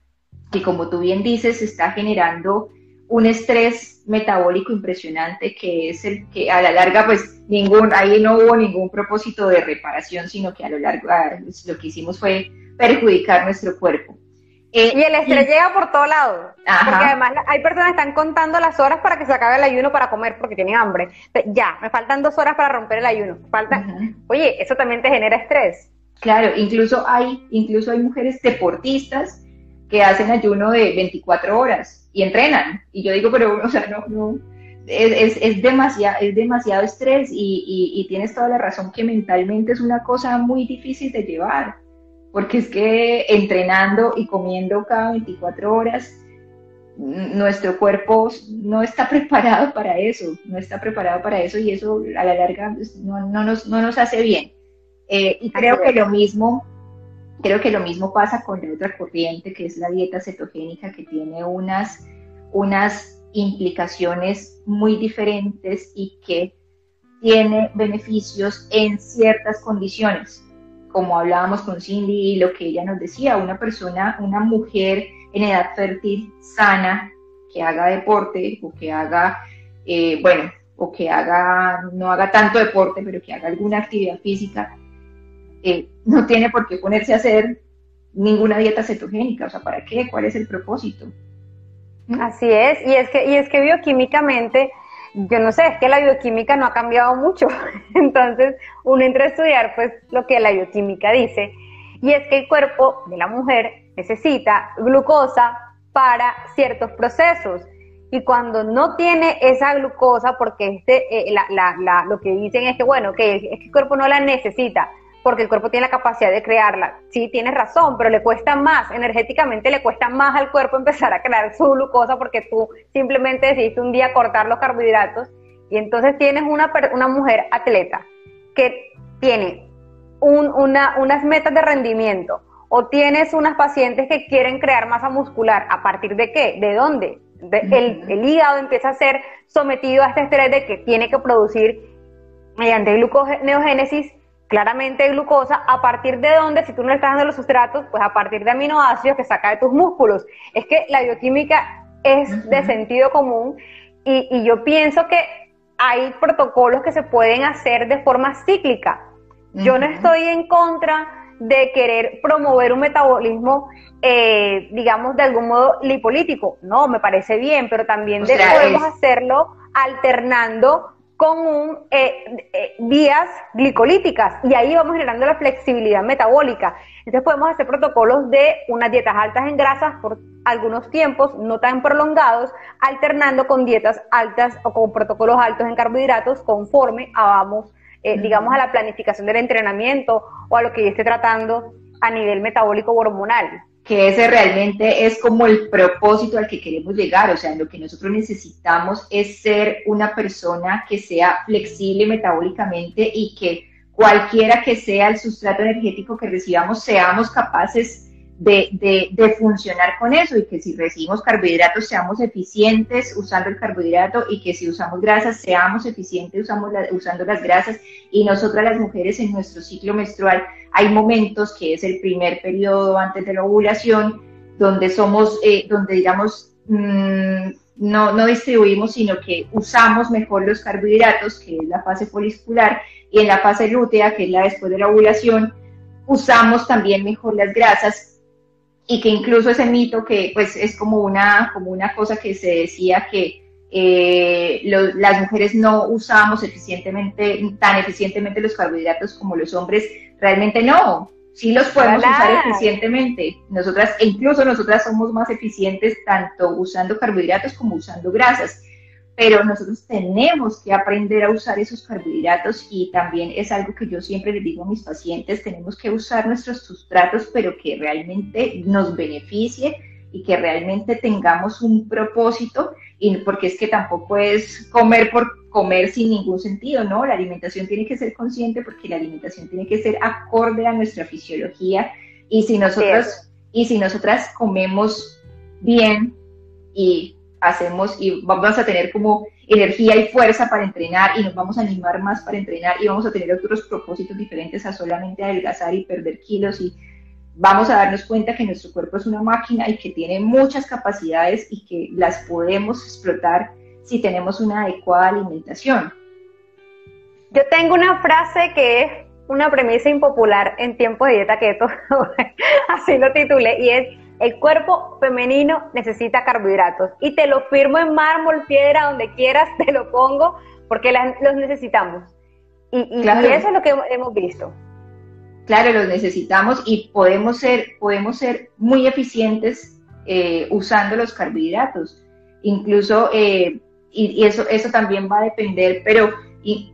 que como tú bien dices, está generando un estrés metabólico impresionante que es el que a la larga pues ningún ahí no hubo ningún propósito de reparación sino que a lo largo pues, lo que hicimos fue perjudicar nuestro cuerpo. Eh, y el estrés llega por todo lado porque además hay personas que están contando las horas para que se acabe el ayuno para comer porque tienen hambre. Ya me faltan dos horas para romper el ayuno. Falta oye eso también te genera estrés. Claro incluso hay incluso hay mujeres deportistas que hacen ayuno de 24 horas y entrenan. Y yo digo, pero, o sea, no, no, es, es, demasiado, es demasiado estrés y, y, tienes toda la razón que mentalmente es una cosa muy difícil de llevar, porque es que entrenando y comiendo cada 24 horas, nuestro cuerpo no está preparado para eso, no está preparado para eso y eso a la larga pues, no, no, nos, no nos hace bien. Eh, y creo que lo mismo Creo que lo mismo pasa con la otra corriente, que es la dieta cetogénica, que tiene unas, unas implicaciones muy diferentes y que tiene beneficios en ciertas condiciones. Como hablábamos con Cindy y lo que ella nos decía, una persona, una mujer en edad fértil, sana, que haga deporte o que haga, eh, bueno, o que haga, no haga tanto deporte, pero que haga alguna actividad física, eh, no tiene por qué ponerse a hacer ninguna dieta cetogénica, o sea, ¿para qué? ¿Cuál es el propósito? Así es, y es que, y es que bioquímicamente, yo no sé, es que la bioquímica no ha cambiado mucho, entonces uno entra a estudiar pues lo que la bioquímica dice, y es que el cuerpo de la mujer necesita glucosa para ciertos procesos, y cuando no tiene esa glucosa, porque este, eh, lo que dicen es que, bueno, que es que el cuerpo no la necesita, porque el cuerpo tiene la capacidad de crearla. Sí, tienes razón, pero le cuesta más, energéticamente le cuesta más al cuerpo empezar a crear su glucosa porque tú simplemente decidiste un día cortar los carbohidratos y entonces tienes una, una mujer atleta que tiene unas metas de rendimiento o tienes unas pacientes que quieren crear masa muscular. ¿A partir de qué? ¿De dónde? el, el hígado empieza a ser sometido a este estrés de que tiene que producir mediante gluconeogénesis claramente glucosa, a partir de dónde, si tú no le estás dando los sustratos, pues a partir de aminoácidos que saca de tus músculos. Es que la bioquímica es de sentido común y, yo pienso que hay protocolos que se pueden hacer de forma cíclica. Yo no estoy en contra de querer promover un metabolismo, eh, digamos, de algún modo lipolítico. No, me parece bien, pero también podemos hacerlo alternando con un, eh, eh, vías glicolíticas. Y ahí vamos generando la flexibilidad metabólica. Entonces podemos hacer protocolos de unas dietas altas en grasas por algunos tiempos, no tan prolongados, alternando con dietas altas o con protocolos altos en carbohidratos conforme a vamos, eh, digamos, a la planificación del entrenamiento o a lo que yo esté tratando a nivel metabólico hormonal que ese realmente es como el propósito al que queremos llegar, o sea, lo que nosotros necesitamos es ser una persona que sea flexible metabólicamente y que cualquiera que sea el sustrato energético que recibamos, seamos capaces de, de, funcionar con eso y que si recibimos carbohidratos seamos eficientes usando el carbohidrato y que si usamos grasas seamos eficientes usamos usando las grasas y nosotras las mujeres en nuestro ciclo menstrual hay momentos que es el primer periodo antes de la ovulación donde somos, eh, donde digamos, mm, no, no distribuimos, sino que usamos mejor los carbohidratos, que es la fase poliscular, y en la fase lútea, que es la después de la ovulación, usamos también mejor las grasas y que incluso ese mito que pues es como una, como una cosa que se decía que eh, las mujeres no usamos eficientemente, tan eficientemente los carbohidratos como los hombres, realmente no, sí los podemos usar eficientemente. Nosotras, e incluso nosotras somos más eficientes tanto usando carbohidratos como usando grasas pero nosotros tenemos que aprender a usar esos carbohidratos y también es algo que yo siempre les digo a mis pacientes, tenemos que usar nuestros sustratos, pero que realmente nos beneficie y que realmente tengamos un propósito, y porque es que tampoco es comer por comer sin ningún sentido, ¿no? La alimentación tiene que ser consciente porque la alimentación tiene que ser acorde a nuestra fisiología y si nosotros y si nosotras comemos bien y hacemos y vamos a tener como energía y fuerza para entrenar y nos vamos a animar más para entrenar y vamos a tener otros propósitos diferentes a solamente adelgazar y perder kilos y vamos a darnos cuenta que nuestro cuerpo es una máquina y que tiene muchas capacidades y que las podemos explotar si tenemos una adecuada alimentación. Yo tengo una frase que es una premisa impopular en tiempos de dieta keto, así lo titulé, y es el cuerpo femenino necesita carbohidratos y te lo firmo en mármol, piedra, donde quieras, te lo pongo porque los necesitamos. Y, eso es lo que hemos visto. Claro, los necesitamos y podemos ser, podemos ser muy eficientes eh, usando los carbohidratos. Incluso, eh, y, eso, eso también va a depender, pero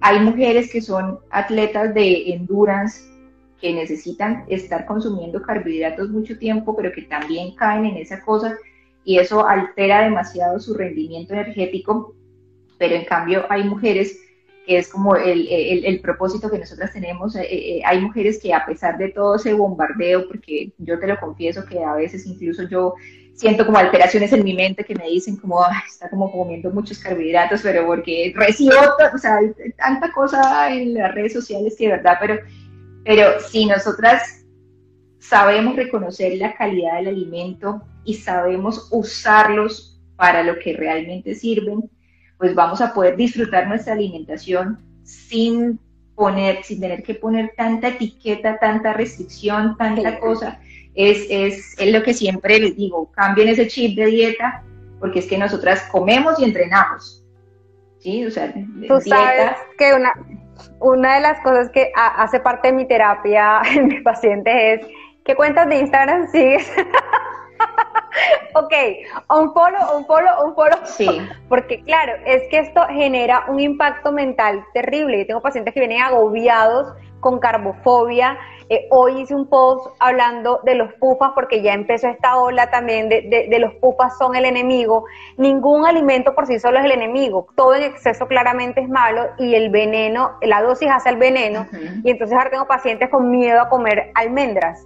hay mujeres que son atletas de endurance que necesitan estar consumiendo carbohidratos mucho tiempo, pero que también caen en esa cosa y eso altera demasiado su rendimiento energético, pero en cambio hay mujeres que es como el, el, propósito que nosotras tenemos, eh, eh, hay mujeres que a pesar de todo ese bombardeo, porque yo te lo confieso que a veces incluso yo siento como alteraciones en mi mente que me dicen como, está como comiendo muchos carbohidratos, pero porque recibo, o sea, tanta cosa en las redes sociales que de verdad, pero pero si nosotras sabemos reconocer la calidad del alimento y sabemos usarlos para lo que realmente sirven, pues vamos a poder disfrutar nuestra alimentación sin poner, sin tener que poner tanta etiqueta, tanta restricción, tanta cosa. Es, es, es lo que siempre les digo, cambien ese chip de dieta, porque es que nosotras comemos y entrenamos. ¿Sí? O sea, Tú sabes que una, una de las cosas que hace parte de mi terapia en mis pacientes es, ¿qué cuentas de Instagram sigues? ok, un follow, un follow, un follow. Sí. Porque claro, es que esto genera un impacto mental terrible. Yo tengo pacientes que vienen agobiados con carbofobia, eh, hoy hice un post hablando de los pufas porque ya empezó esta ola también de, de, los pufas son el enemigo. Ningún alimento por sí solo es el enemigo. Todo en exceso claramente es malo y el veneno, la dosis hace el veneno. Y entonces ahora tengo pacientes con miedo a comer almendras.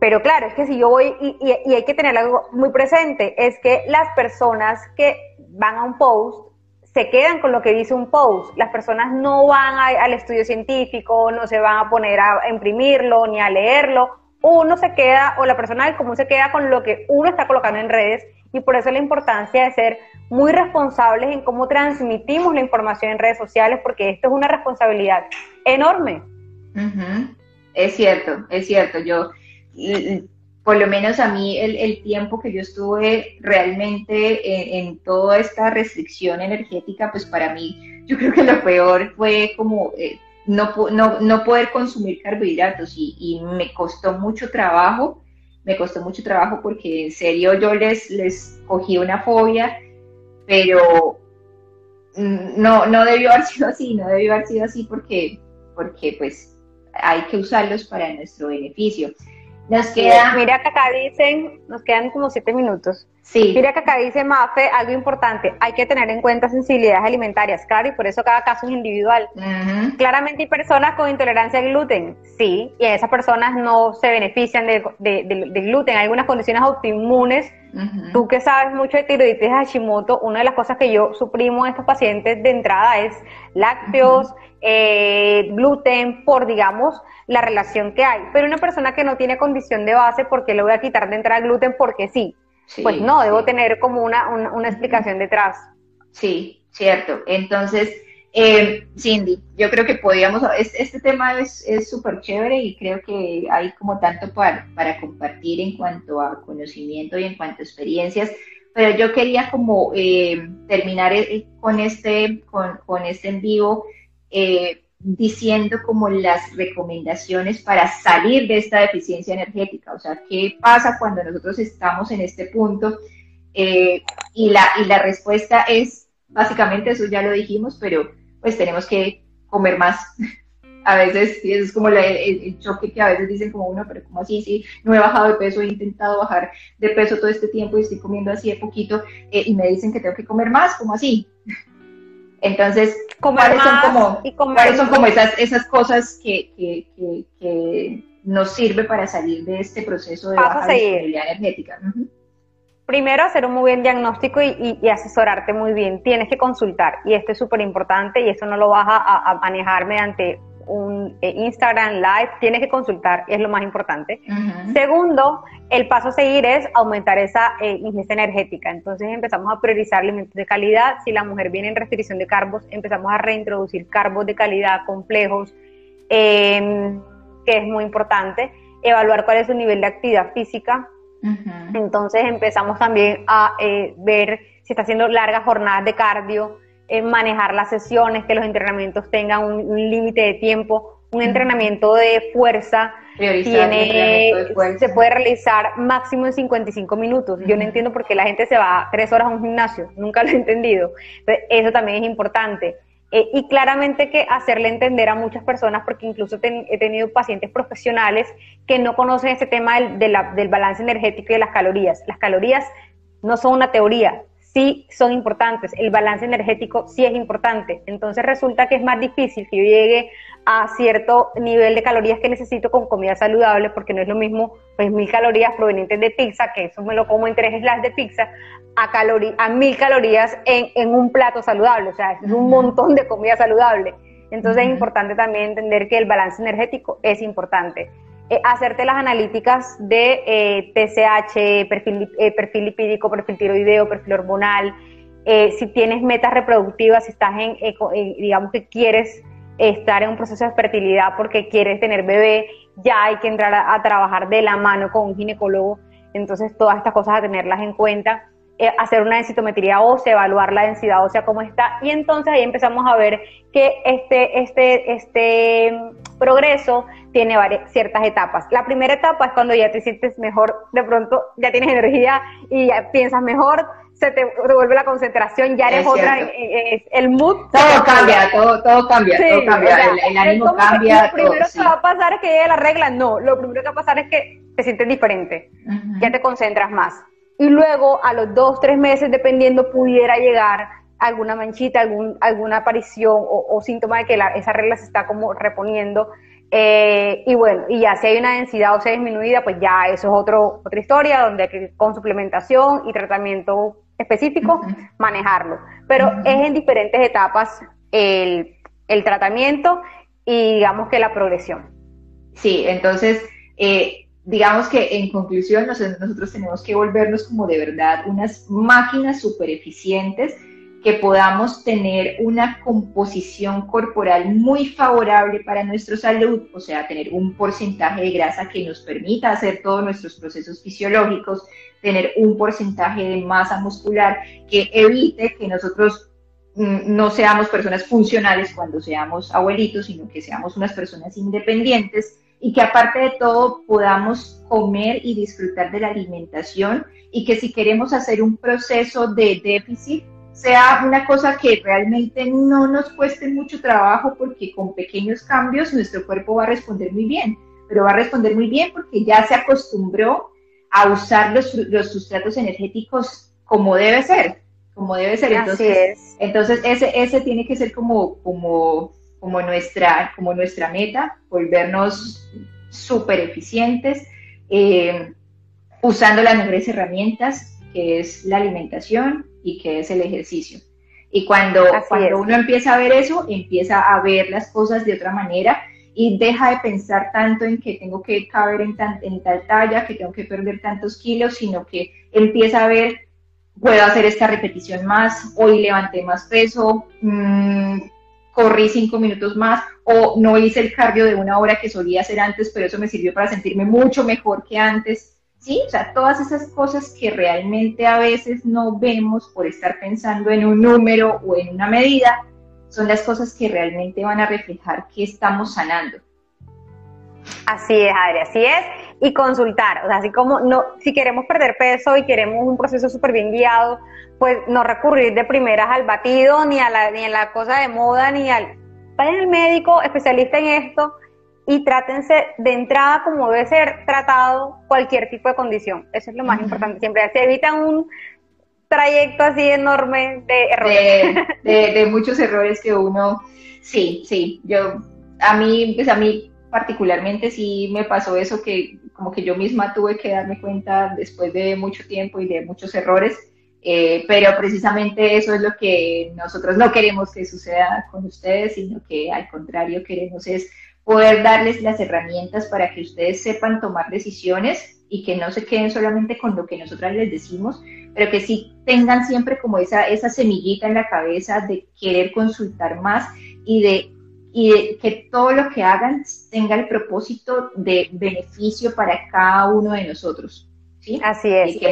Pero claro, es que si yo voy y, y hay que tener algo muy presente, es que las personas que van a un post se quedan con lo que dice un post. Las personas no van al estudio científico, no se van a poner a imprimirlo ni a leerlo. Uno se queda, o la persona del común se queda con lo que uno está colocando en redes y por eso la importancia de ser muy responsables en cómo transmitimos la información en redes sociales, porque esto es una responsabilidad enorme. Es cierto, es cierto. Yo por lo menos a mí el, tiempo que yo estuve realmente en, toda esta restricción energética, pues para mí yo creo que lo peor fue como eh, no, no, no, poder consumir carbohidratos y, y, me costó mucho trabajo, me costó mucho trabajo porque en serio yo les, les cogí una fobia, pero no, no debió haber sido así, no debió haber sido así porque, porque pues hay que usarlos para nuestro beneficio. Nos queda... Mira que acá dicen, nos quedan como siete minutos. Sí. Mira que acá dice Mafe algo importante, hay que tener en cuenta sensibilidades alimentarias, claro, y por eso cada caso es individual. Claramente hay personas con intolerancia al gluten, sí, y esas personas no se benefician de, gluten, hay algunas condiciones autoinmunes. Tú que sabes mucho de tiroides Hashimoto, una de las cosas que yo suprimo en estos pacientes de entrada es lácteos, eh, gluten, por digamos la relación que hay. Pero una persona que no tiene condición de base, ¿por qué le voy a quitar de entrada gluten? Porque sí pues no, debo tener como una, una, explicación detrás. Sí, cierto. Entonces, eh, Cindy, yo creo que podríamos, este, este tema es súper chévere y creo que hay como tanto para, para compartir en cuanto a conocimiento y en cuanto a experiencias, pero yo quería como eh, terminar eh, con este, con, con este en vivo. Eh, diciendo como las recomendaciones para salir de esta deficiencia energética, o sea, ¿qué pasa cuando nosotros estamos en este punto? Eh, y, la, y la respuesta es, básicamente, eso ya lo dijimos, pero pues tenemos que comer más. a veces es como el, choque que a veces dicen como uno, pero como así, sí, no he bajado de peso, he intentado bajar de peso todo este tiempo y estoy comiendo así de poquito eh, y me dicen que tengo que comer más, como así. Entonces, ¿cuáles son como, ¿cuáles son como esas, esas cosas que, que, que, nos sirve para salir de este proceso de baja disponibilidad energética? Primero, hacer un muy buen diagnóstico y, y, asesorarte muy bien. Tienes que consultar y esto es súper importante y eso no lo vas a, a manejar mediante un eh, Instagram Live, tienes que consultar, es lo más importante. Segundo, el paso a seguir es aumentar esa eh, ingesta energética. Entonces empezamos a priorizar alimentos de calidad. Si la mujer viene en restricción de carbos, empezamos a reintroducir carbos de calidad complejos, em, que es muy importante. Evaluar cuál es su nivel de actividad física. Entonces empezamos también a eh, ver si está haciendo largas jornadas de cardio, manejar las sesiones, que los entrenamientos tengan un, límite de tiempo. Un entrenamiento de fuerza tiene, se puede realizar máximo en 55 minutos. Yo no entiendo por qué la gente se va tres horas a un gimnasio, nunca lo he entendido. Eso también es importante. Eh, y claramente que hacerle entender a muchas personas, porque incluso he tenido pacientes profesionales que no conocen ese tema del, del balance energético y de las calorías. Las calorías no son una teoría, sí son importantes, el balance energético sí es importante. Entonces resulta que es más difícil que yo llegue a cierto nivel de calorías que necesito con comida saludable, porque no es lo mismo, pues mil calorías provenientes de pizza, que eso me lo como en tres slices de pizza, a, a mil calorías en, un plato saludable, o sea, es un montón de comida saludable. Entonces es importante también entender que el balance energético es importante. Eh, hacerte las analíticas de eh, TSH, perfil, eh, perfil lipídico, perfil tiroideo, perfil hormonal, si tienes metas reproductivas, si estás en, digamos que quieres estar en un proceso de fertilidad porque quieres tener bebé, ya hay que entrar a, trabajar de la mano con un ginecólogo, entonces todas estas cosas a tenerlas en cuenta. Hacer una densitometría ósea, evaluar la densidad ósea cómo está y entonces ahí empezamos a ver que este, este, este progreso tiene varias, ciertas etapas. La primera etapa es cuando ya te sientes mejor, de pronto ya tienes energía y ya piensas mejor, se te devuelve la concentración, ya eres otra, eh, eh, el mood. Todo cambia, todo, todo cambia, todo cambia, el, ánimo cambia. Lo primero que va a pasar es que llegue la regla, no, lo primero que va a pasar es que te sientes diferente, ya te concentras más. Y luego, a los dos, tres meses, dependiendo, pudiera llegar alguna manchita, algún, alguna aparición o, síntoma de que esa regla se está como reponiendo. Eh, y bueno, y ya si hay una densidad o sea disminuida, pues ya eso es otro, otra historia donde hay que con suplementación y tratamiento específico manejarlo. Pero es en diferentes etapas el, el, tratamiento y digamos que la progresión. Sí, entonces, eh, digamos que en conclusión nosotros tenemos que volvernos como de verdad unas máquinas súper eficientes que podamos tener una composición corporal muy favorable para nuestra salud, o sea, tener un porcentaje de grasa que nos permita hacer todos nuestros procesos fisiológicos, tener un porcentaje de masa muscular que evite que nosotros mm, no seamos personas funcionales cuando seamos abuelitos, sino que seamos unas personas independientes y que aparte de todo podamos comer y disfrutar de la alimentación y que si queremos hacer un proceso de déficit, sea una cosa que realmente no nos cueste mucho trabajo porque con pequeños cambios nuestro cuerpo va a responder muy bien, pero va a responder muy bien porque ya se acostumbró a usar los, los sustratos energéticos como debe ser, como debe ser. Entonces, entonces ese, ese tiene que ser como, como, como, nuestra, como nuestra meta, volvernos súper eficientes, eh, usando las mejores herramientas, que es la alimentación y que es el ejercicio. Y cuando, cuando uno empieza a ver eso, empieza a ver las cosas de otra manera y deja de pensar tanto en que tengo que caber en, en tal talla, que tengo que perder tantos kilos, sino que empieza a ver, puedo hacer esta repetición más, hoy levanté más peso, mmm, corrí cinco minutos más o no hice el cardio de una hora que solía hacer antes, pero eso me sirvió para sentirme mucho mejor que antes. Sí, o sea, todas esas cosas que realmente a veces no vemos por estar pensando en un número o en una medida, son las cosas que realmente van a reflejar que estamos sanando. Así es, Adri, así es. Y consultar, o sea, así como no, si queremos perder peso y queremos un proceso súper bien guiado, pues no recurrir de primeras al batido, ni a la, ni a la cosa de moda, ni al... Vayan al médico especialista en esto y trátense de entrada como debe ser tratado cualquier tipo de condición. Eso es lo más importante. Siempre se evitan un trayecto así enorme de errores. De, muchos errores que uno... Sí, sí. Yo, a mí, pues a mí particularmente sí me pasó eso que como que yo misma tuve que darme cuenta después de mucho tiempo y de muchos errores eh, pero precisamente eso es lo que nosotros no queremos que suceda con ustedes, sino que al contrario queremos es poder darles las herramientas para que ustedes sepan tomar decisiones y que no se queden solamente con lo que nosotras les decimos, pero que sí tengan siempre como esa, esa semillita en la cabeza de querer consultar más y de, y de que todo lo que hagan tenga el propósito de beneficio para cada uno de nosotros. ¿sí? Así es.